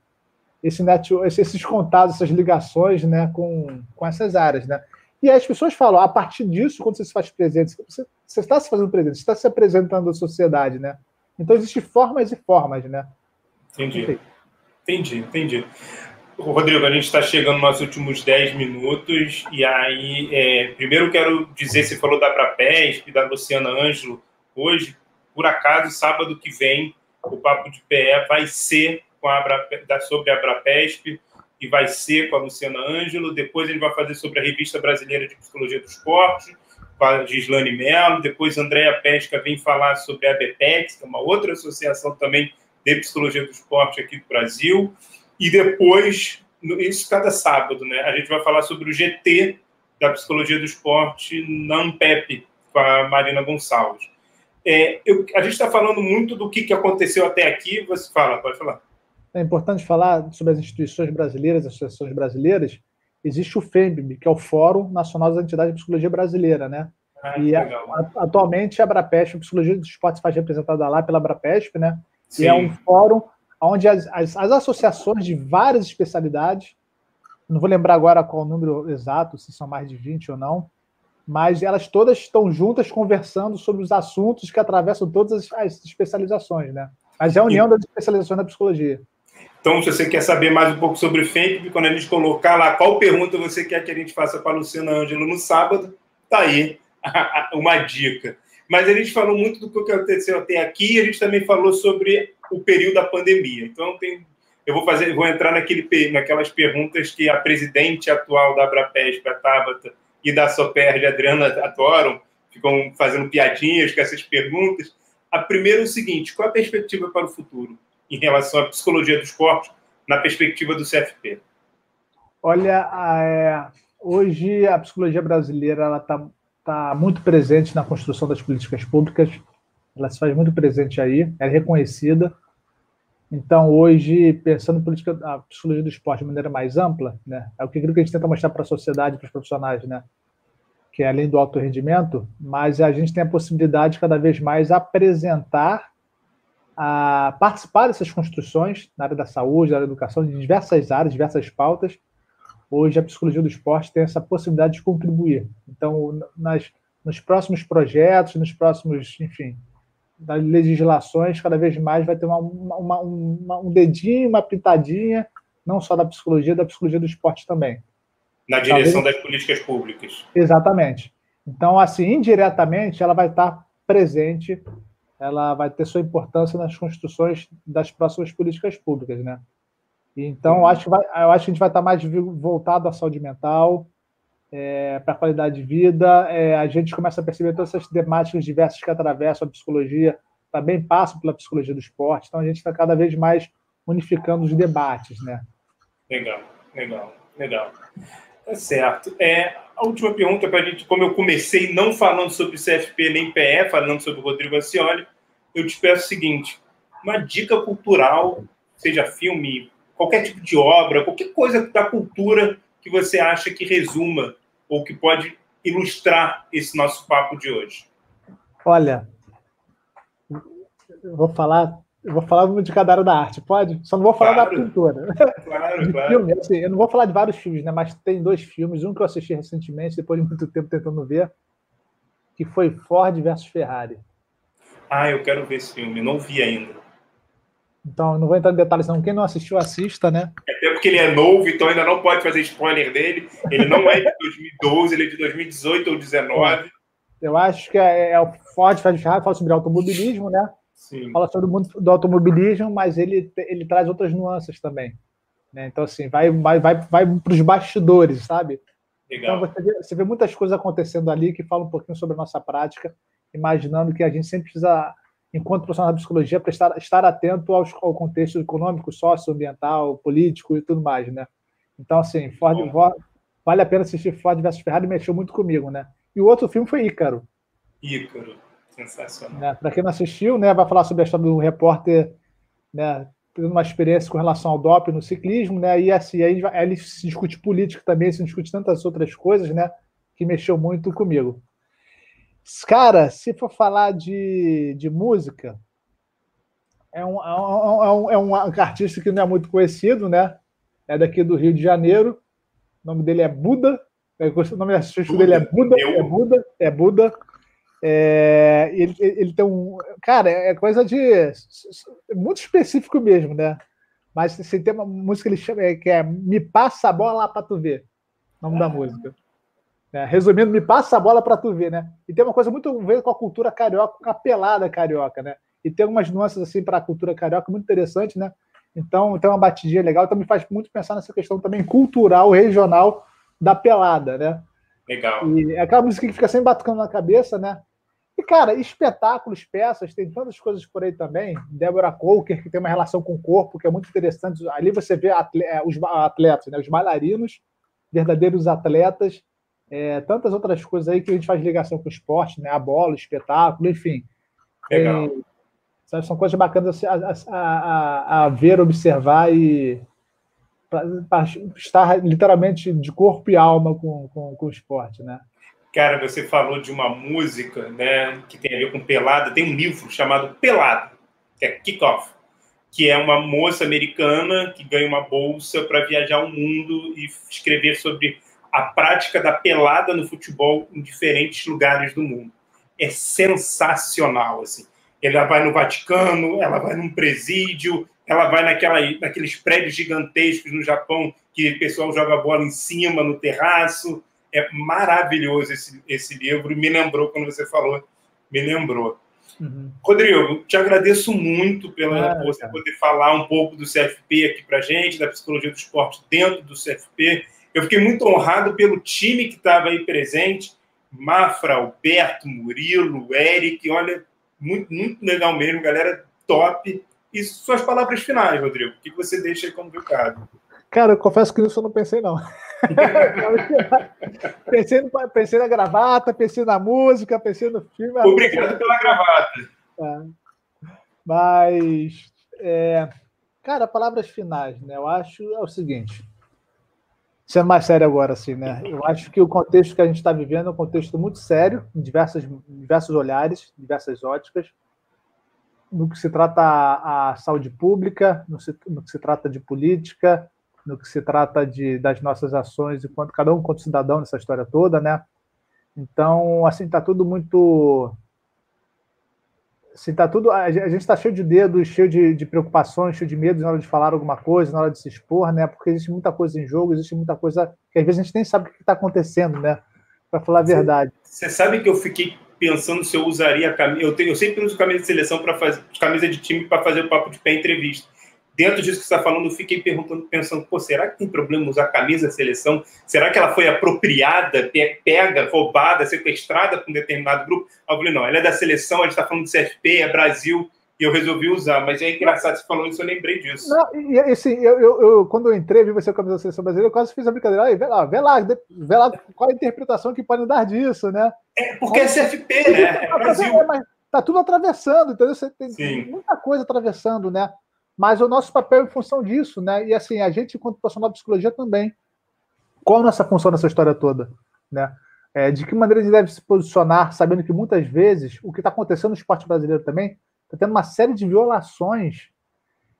esse net, esses contatos, essas ligações, né, com, com essas áreas, né? E as pessoas falam, a partir disso, quando você se faz presente, você, você está se fazendo presente, você está se apresentando à sociedade, né? Então, existem formas e formas, né? Entendi. Entendi, entendi. Rodrigo, a gente está chegando nos últimos 10 minutos, e aí, é, primeiro quero dizer, você falou da Brapesp, da Luciana Ângelo, hoje, por acaso, sábado que vem, o Papo de PE vai ser com a Abra, sobre a Brapesp, e vai ser com a Luciana Ângelo, depois ele vai fazer sobre a Revista Brasileira de Psicologia do Esporte, com a Gislane Mello, depois Andréa Pesca vem falar sobre a BPEX, que é uma outra associação também de Psicologia do Esporte aqui do Brasil, e depois, isso cada sábado, né? A gente vai falar sobre o GT da Psicologia do Esporte na Ampep, com a Marina Gonçalves. É, eu, a gente está falando muito do que, que aconteceu até aqui. Você fala, pode falar. É importante falar sobre as instituições brasileiras, as associações brasileiras. Existe o FEMB, que é o Fórum Nacional das Entidades de Psicologia Brasileira, né? Ah, e a, atualmente a Abrapesp, a Psicologia do Esporte faz representada lá pela Abrapesp, né? Sim. E é um fórum onde as, as, as, associações de várias especialidades, não vou lembrar agora qual o número exato, se são mais de 20 ou não, mas elas todas estão juntas conversando sobre os assuntos que atravessam todas as, as especializações, né? Mas é a união das especializações da psicologia. Então, se você quer saber mais um pouco sobre o FEMP, quando a gente colocar lá qual pergunta você quer que a gente faça para a Luciana Ângelo no sábado, tá aí uma dica. Mas a gente falou muito do que aconteceu até aqui, a gente também falou sobre o período da pandemia. Então, tem, eu vou fazer, vou entrar naquele, naquelas perguntas que a presidente atual da Abrapesp, a Tabata, e da Soperge, Adriana, adoram, ficam fazendo piadinhas com essas perguntas. A primeira é o seguinte: qual a perspectiva para o futuro em relação à psicologia do esporte na perspectiva do CFP? Olha, é, hoje a psicologia brasileira está tá muito presente na construção das políticas públicas, ela se faz muito presente aí, é reconhecida. Então, hoje, pensando política, a psicologia do esporte de maneira mais ampla, né, é o que a gente tenta mostrar para a sociedade, para os profissionais, né, que é além do alto rendimento, mas a gente tem a possibilidade de cada vez mais apresentar, a participar dessas construções na área da saúde, na área da educação, de diversas áreas, diversas pautas. Hoje, a psicologia do esporte tem essa possibilidade de contribuir. Então, nas, nos próximos projetos, nos próximos, enfim, das legislações, cada vez mais vai ter uma, uma, uma, um dedinho, uma pitadinha, não só da psicologia, da psicologia do esporte também. Na direção Talvez... das políticas públicas. Exatamente. Então, assim, indiretamente, ela vai estar presente, ela vai ter sua importância nas construções das próximas políticas públicas, né? Então, uhum. acho que vai, eu acho que a gente vai estar mais voltado à saúde mental, é, para a qualidade de vida. É, a gente começa a perceber todas essas temáticas diversas que atravessam a psicologia, também passam pela psicologia do esporte. Então, a gente está cada vez mais unificando os debates, né? Legal, legal, legal. Tá certo. É, a última pergunta para a gente, como eu comecei não falando sobre CFP nem PE, falando sobre o Rodrigo Ancioli, eu te peço o seguinte: uma dica cultural, seja filme, qualquer tipo de obra, qualquer coisa da cultura que você acha que resuma ou que pode ilustrar esse nosso papo de hoje? Olha, eu vou falar, eu vou falar de cada área da arte, pode? Só não vou falar claro, da pintura. Claro, claro. Filme, assim, eu não vou falar de vários filmes, né? Mas tem dois filmes, um que eu assisti recentemente, depois de muito tempo tentando ver, que foi Ford versus Ferrari. Ah, eu quero ver esse filme, não vi ainda. Então, não vou entrar em detalhes, não. Quem não assistiu, assista, né? Até porque ele é novo, então ainda não pode fazer spoiler dele. Ele não é de 2012, ele é de 2018 ou 2019. Eu acho que é, é o Ford faz Ferrari, fala sobre automobilismo, né? Sim. Fala sobre o mundo do automobilismo, mas ele, ele traz outras nuances também. Né? Então, assim, vai, vai, vai, vai para os bastidores, sabe? Legal. Então, você vê, você vê muitas coisas acontecendo ali que falam um pouquinho sobre a nossa prática, imaginando que a gente sempre precisa enquanto profissional da psicologia, para estar, estar atento aos, ao contexto econômico, socioambiental, político e tudo mais, né? Então, assim, Ford, vale a pena assistir Ford versus Ferrari, mexeu muito comigo, né? E o outro filme foi Ícaro. Ícaro, sensacional. Né? Para quem não assistiu, né, vai falar sobre a história do repórter, né, tendo uma experiência com relação ao doping no ciclismo, né? E assim, aí, aí ele se discute política também, se discute tantas outras coisas, né? que mexeu muito comigo. Cara, se for falar de, de música, é um, é, um, é, um, é um artista que não é muito conhecido, né? É daqui do Rio de Janeiro. O nome dele é Buda. É, o nome artístico dele é Buda. É Buda. É Buda. É, ele, ele tem um. Cara, é coisa de. Muito específico mesmo, né? Mas se tem uma música que ele chama, que é Me Passa a Bola para Tu Ver. O nome da música. É, resumindo, me passa a bola para tu ver, né? E tem uma coisa muito a ver com a cultura carioca, com a pelada carioca, né? E tem algumas nuances assim para a cultura carioca muito interessante, né? Então tem uma batidinha legal, então me faz muito pensar nessa questão também cultural, regional da pelada, né? Legal. E é aquela música que fica sempre batucando na cabeça, né? E, cara, espetáculos, peças, tem tantas coisas por aí também. Débora Coker, que tem uma relação com o corpo, que é muito interessante. Ali você vê é, os atletas, né? os bailarinos, verdadeiros atletas, é, tantas outras coisas aí que a gente faz ligação com o esporte, né? A bola, o espetáculo, enfim. Legal. É, são coisas bacanas a, a, a, a ver, observar e para estar literalmente de corpo e alma com, com, com o esporte, né? Cara, você falou de uma música, né, que tem a ver com pelada. Tem um livro chamado Pelado, que é Kickoff, que é uma moça americana que ganha uma bolsa para viajar o mundo e escrever sobre a prática da pelada no futebol em diferentes lugares do mundo. É sensacional, assim. Ela vai no Vaticano, ela vai num presídio, ela vai naquela, naqueles prédios gigantescos no Japão que o pessoal joga bola em cima, no terraço. É maravilhoso esse, esse livro. Me lembrou, quando você falou, me lembrou. Uhum. Rodrigo, te agradeço muito pela ah, você poder falar um pouco do CFP aqui para gente, da psicologia do esporte dentro do CFP. Eu fiquei muito honrado pelo time que estava aí presente. Mafra, Alberto, Murilo, Eric, olha, muito, muito legal mesmo, galera top. E suas palavras finais, Rodrigo, o que você deixa aí como recado? Cara, eu confesso que nisso eu não pensei, não. pensei, no, pensei na gravata, pensei na música, pensei no filme. Obrigado pela gravata. É. Mas, é, cara, palavras finais, né? Eu acho é o seguinte sendo mais sério agora, assim, né? Eu acho que o contexto que a gente está vivendo é um contexto muito sério, em diversas, diversos olhares, diversas óticas, no que se trata a, a saúde pública, no, se, no, que se trata de política, no que se trata de, das nossas ações, enquanto cada um quanto cidadão nessa história toda, né? Então, assim, está tudo muito se tá tudo. A gente está cheio de dedos, cheio de, de, preocupações, cheio de medos na hora de falar alguma coisa, na hora de se expor, né? Porque existe muita coisa em jogo, existe muita coisa que às vezes a gente nem sabe o que está acontecendo, né? Para falar a verdade. Você sabe que eu fiquei pensando se eu usaria a camisa. Eu, tenho, eu sempre uso camisa de seleção para fazer camisa de time para fazer o papo de pé entrevista dentro disso que você está falando, eu fiquei perguntando, pensando, pô, será que tem problema usar camisa seleção? Será que ela foi apropriada, pega, roubada, sequestrada por um determinado grupo? Eu falei, não, ela é da seleção, a gente está falando de CFP, é Brasil, e eu resolvi usar. Mas é engraçado, você falou isso, eu lembrei disso. Não, e assim, eu, eu, eu, quando eu entrei, vi você com a camisa da seleção brasileira, eu quase fiz a brincadeira, aí, vê lá, vê lá, vê lá qual a interpretação que podem dar disso, né? É, porque é CFP, né? É Brasil. É, mas tá tudo atravessando, entendeu? Você tem Sim. muita coisa atravessando, né? Mas o nosso papel é em função disso, né? E assim, a gente, enquanto profissional de psicologia, também. Qual a nossa função nessa história toda? Né? É, de que maneira a gente deve se posicionar, sabendo que muitas vezes o que está acontecendo no esporte brasileiro também está tendo uma série de violações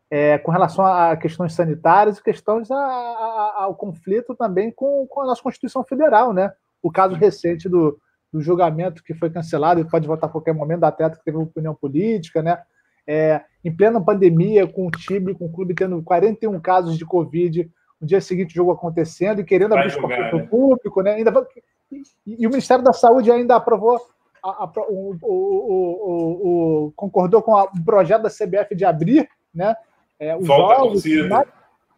é, com relação a questões sanitárias e questões a, a, ao conflito também com, com, a nossa Constituição Federal, né? O caso recente do, do julgamento que foi cancelado e pode votar a qualquer momento da atleta que teve uma opinião política, né? É, em plena pandemia, com o time, com o clube tendo 41 casos de Covid, no dia seguinte o jogo acontecendo e querendo Vai abrir jogar, para o né? público, né? Ainda, e, e, o Ministério da Saúde ainda aprovou, a, a, o, o, o, concordou com o projeto da CBF de abrir, né? É, os volta jogos, mas,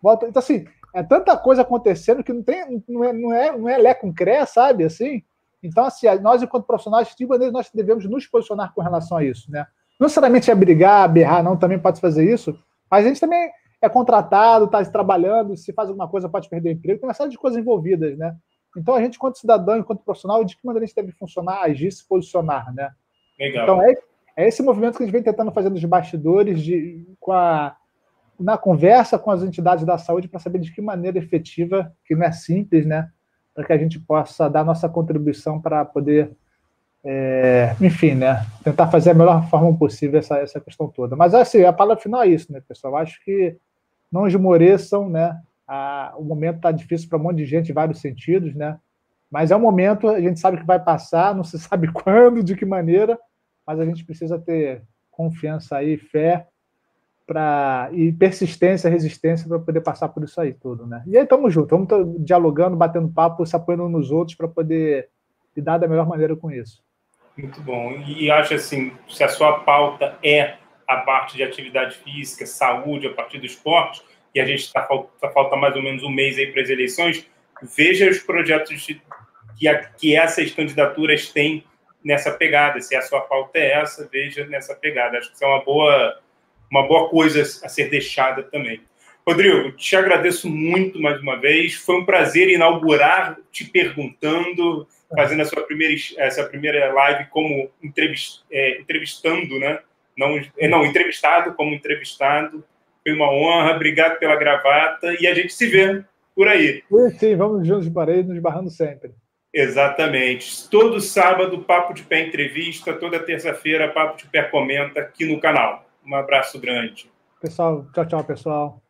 volta, então, assim, é tanta coisa acontecendo que não tem, não é, não é, não é lé com cré, sabe? Assim, então, assim, nós, enquanto profissionais, de nós devemos nos posicionar com relação a isso, né? Não necessariamente é brigar, berrar, não, também pode fazer isso, mas a gente também é contratado, está trabalhando, se faz alguma coisa pode perder o emprego, tem uma série de coisas envolvidas, né? Então a gente, enquanto cidadão, enquanto profissional, de que maneira a gente deve funcionar, agir, se posicionar, né? Legal. Então é, é esse movimento que a gente vem tentando fazer nos bastidores, de, com a, na conversa com as entidades da saúde, para saber de que maneira efetiva, que não é simples, né? para que a gente possa dar nossa contribuição para poder, é, enfim, né, tentar fazer a melhor forma possível essa, essa questão toda. Mas, assim, a palavra final é isso, né, pessoal? Acho que não esmoreçam, né? A, o momento está difícil para um monte de gente em vários sentidos, né? Mas é um momento, a gente sabe que vai passar, não se sabe quando, de que maneira, mas a gente precisa ter confiança aí, fé para e persistência, resistência para poder passar por isso aí tudo, né? E aí estamos juntos, estamos dialogando, batendo papo, se apoiando nos outros para poder lidar da melhor maneira com isso. Muito bom. E acho assim, se a sua pauta é a parte de atividade física, saúde, a partir do esporte, e a gente está tá, falta mais ou menos um mês aí para as eleições, veja os projetos de, que, a, que essas candidaturas têm nessa pegada. Se a sua pauta é essa, veja nessa pegada. Acho que isso é uma boa, uma boa coisa a ser deixada também. Rodrigo, te agradeço muito mais uma vez. Foi um prazer inaugurar te perguntando, fazendo a sua primeira, essa primeira live como entrevist, é, entrevistando, né? Não, é, não, entrevistado como entrevistado. Foi uma honra. Obrigado pela gravata e a gente se vê por aí. Sim, vamos juntos de parede, nos barrando sempre. Exatamente. Todo sábado, Papo de Pé Entrevista, toda terça-feira, Papo de Pé Comenta aqui no canal. Um abraço grande. Pessoal, tchau, tchau, pessoal.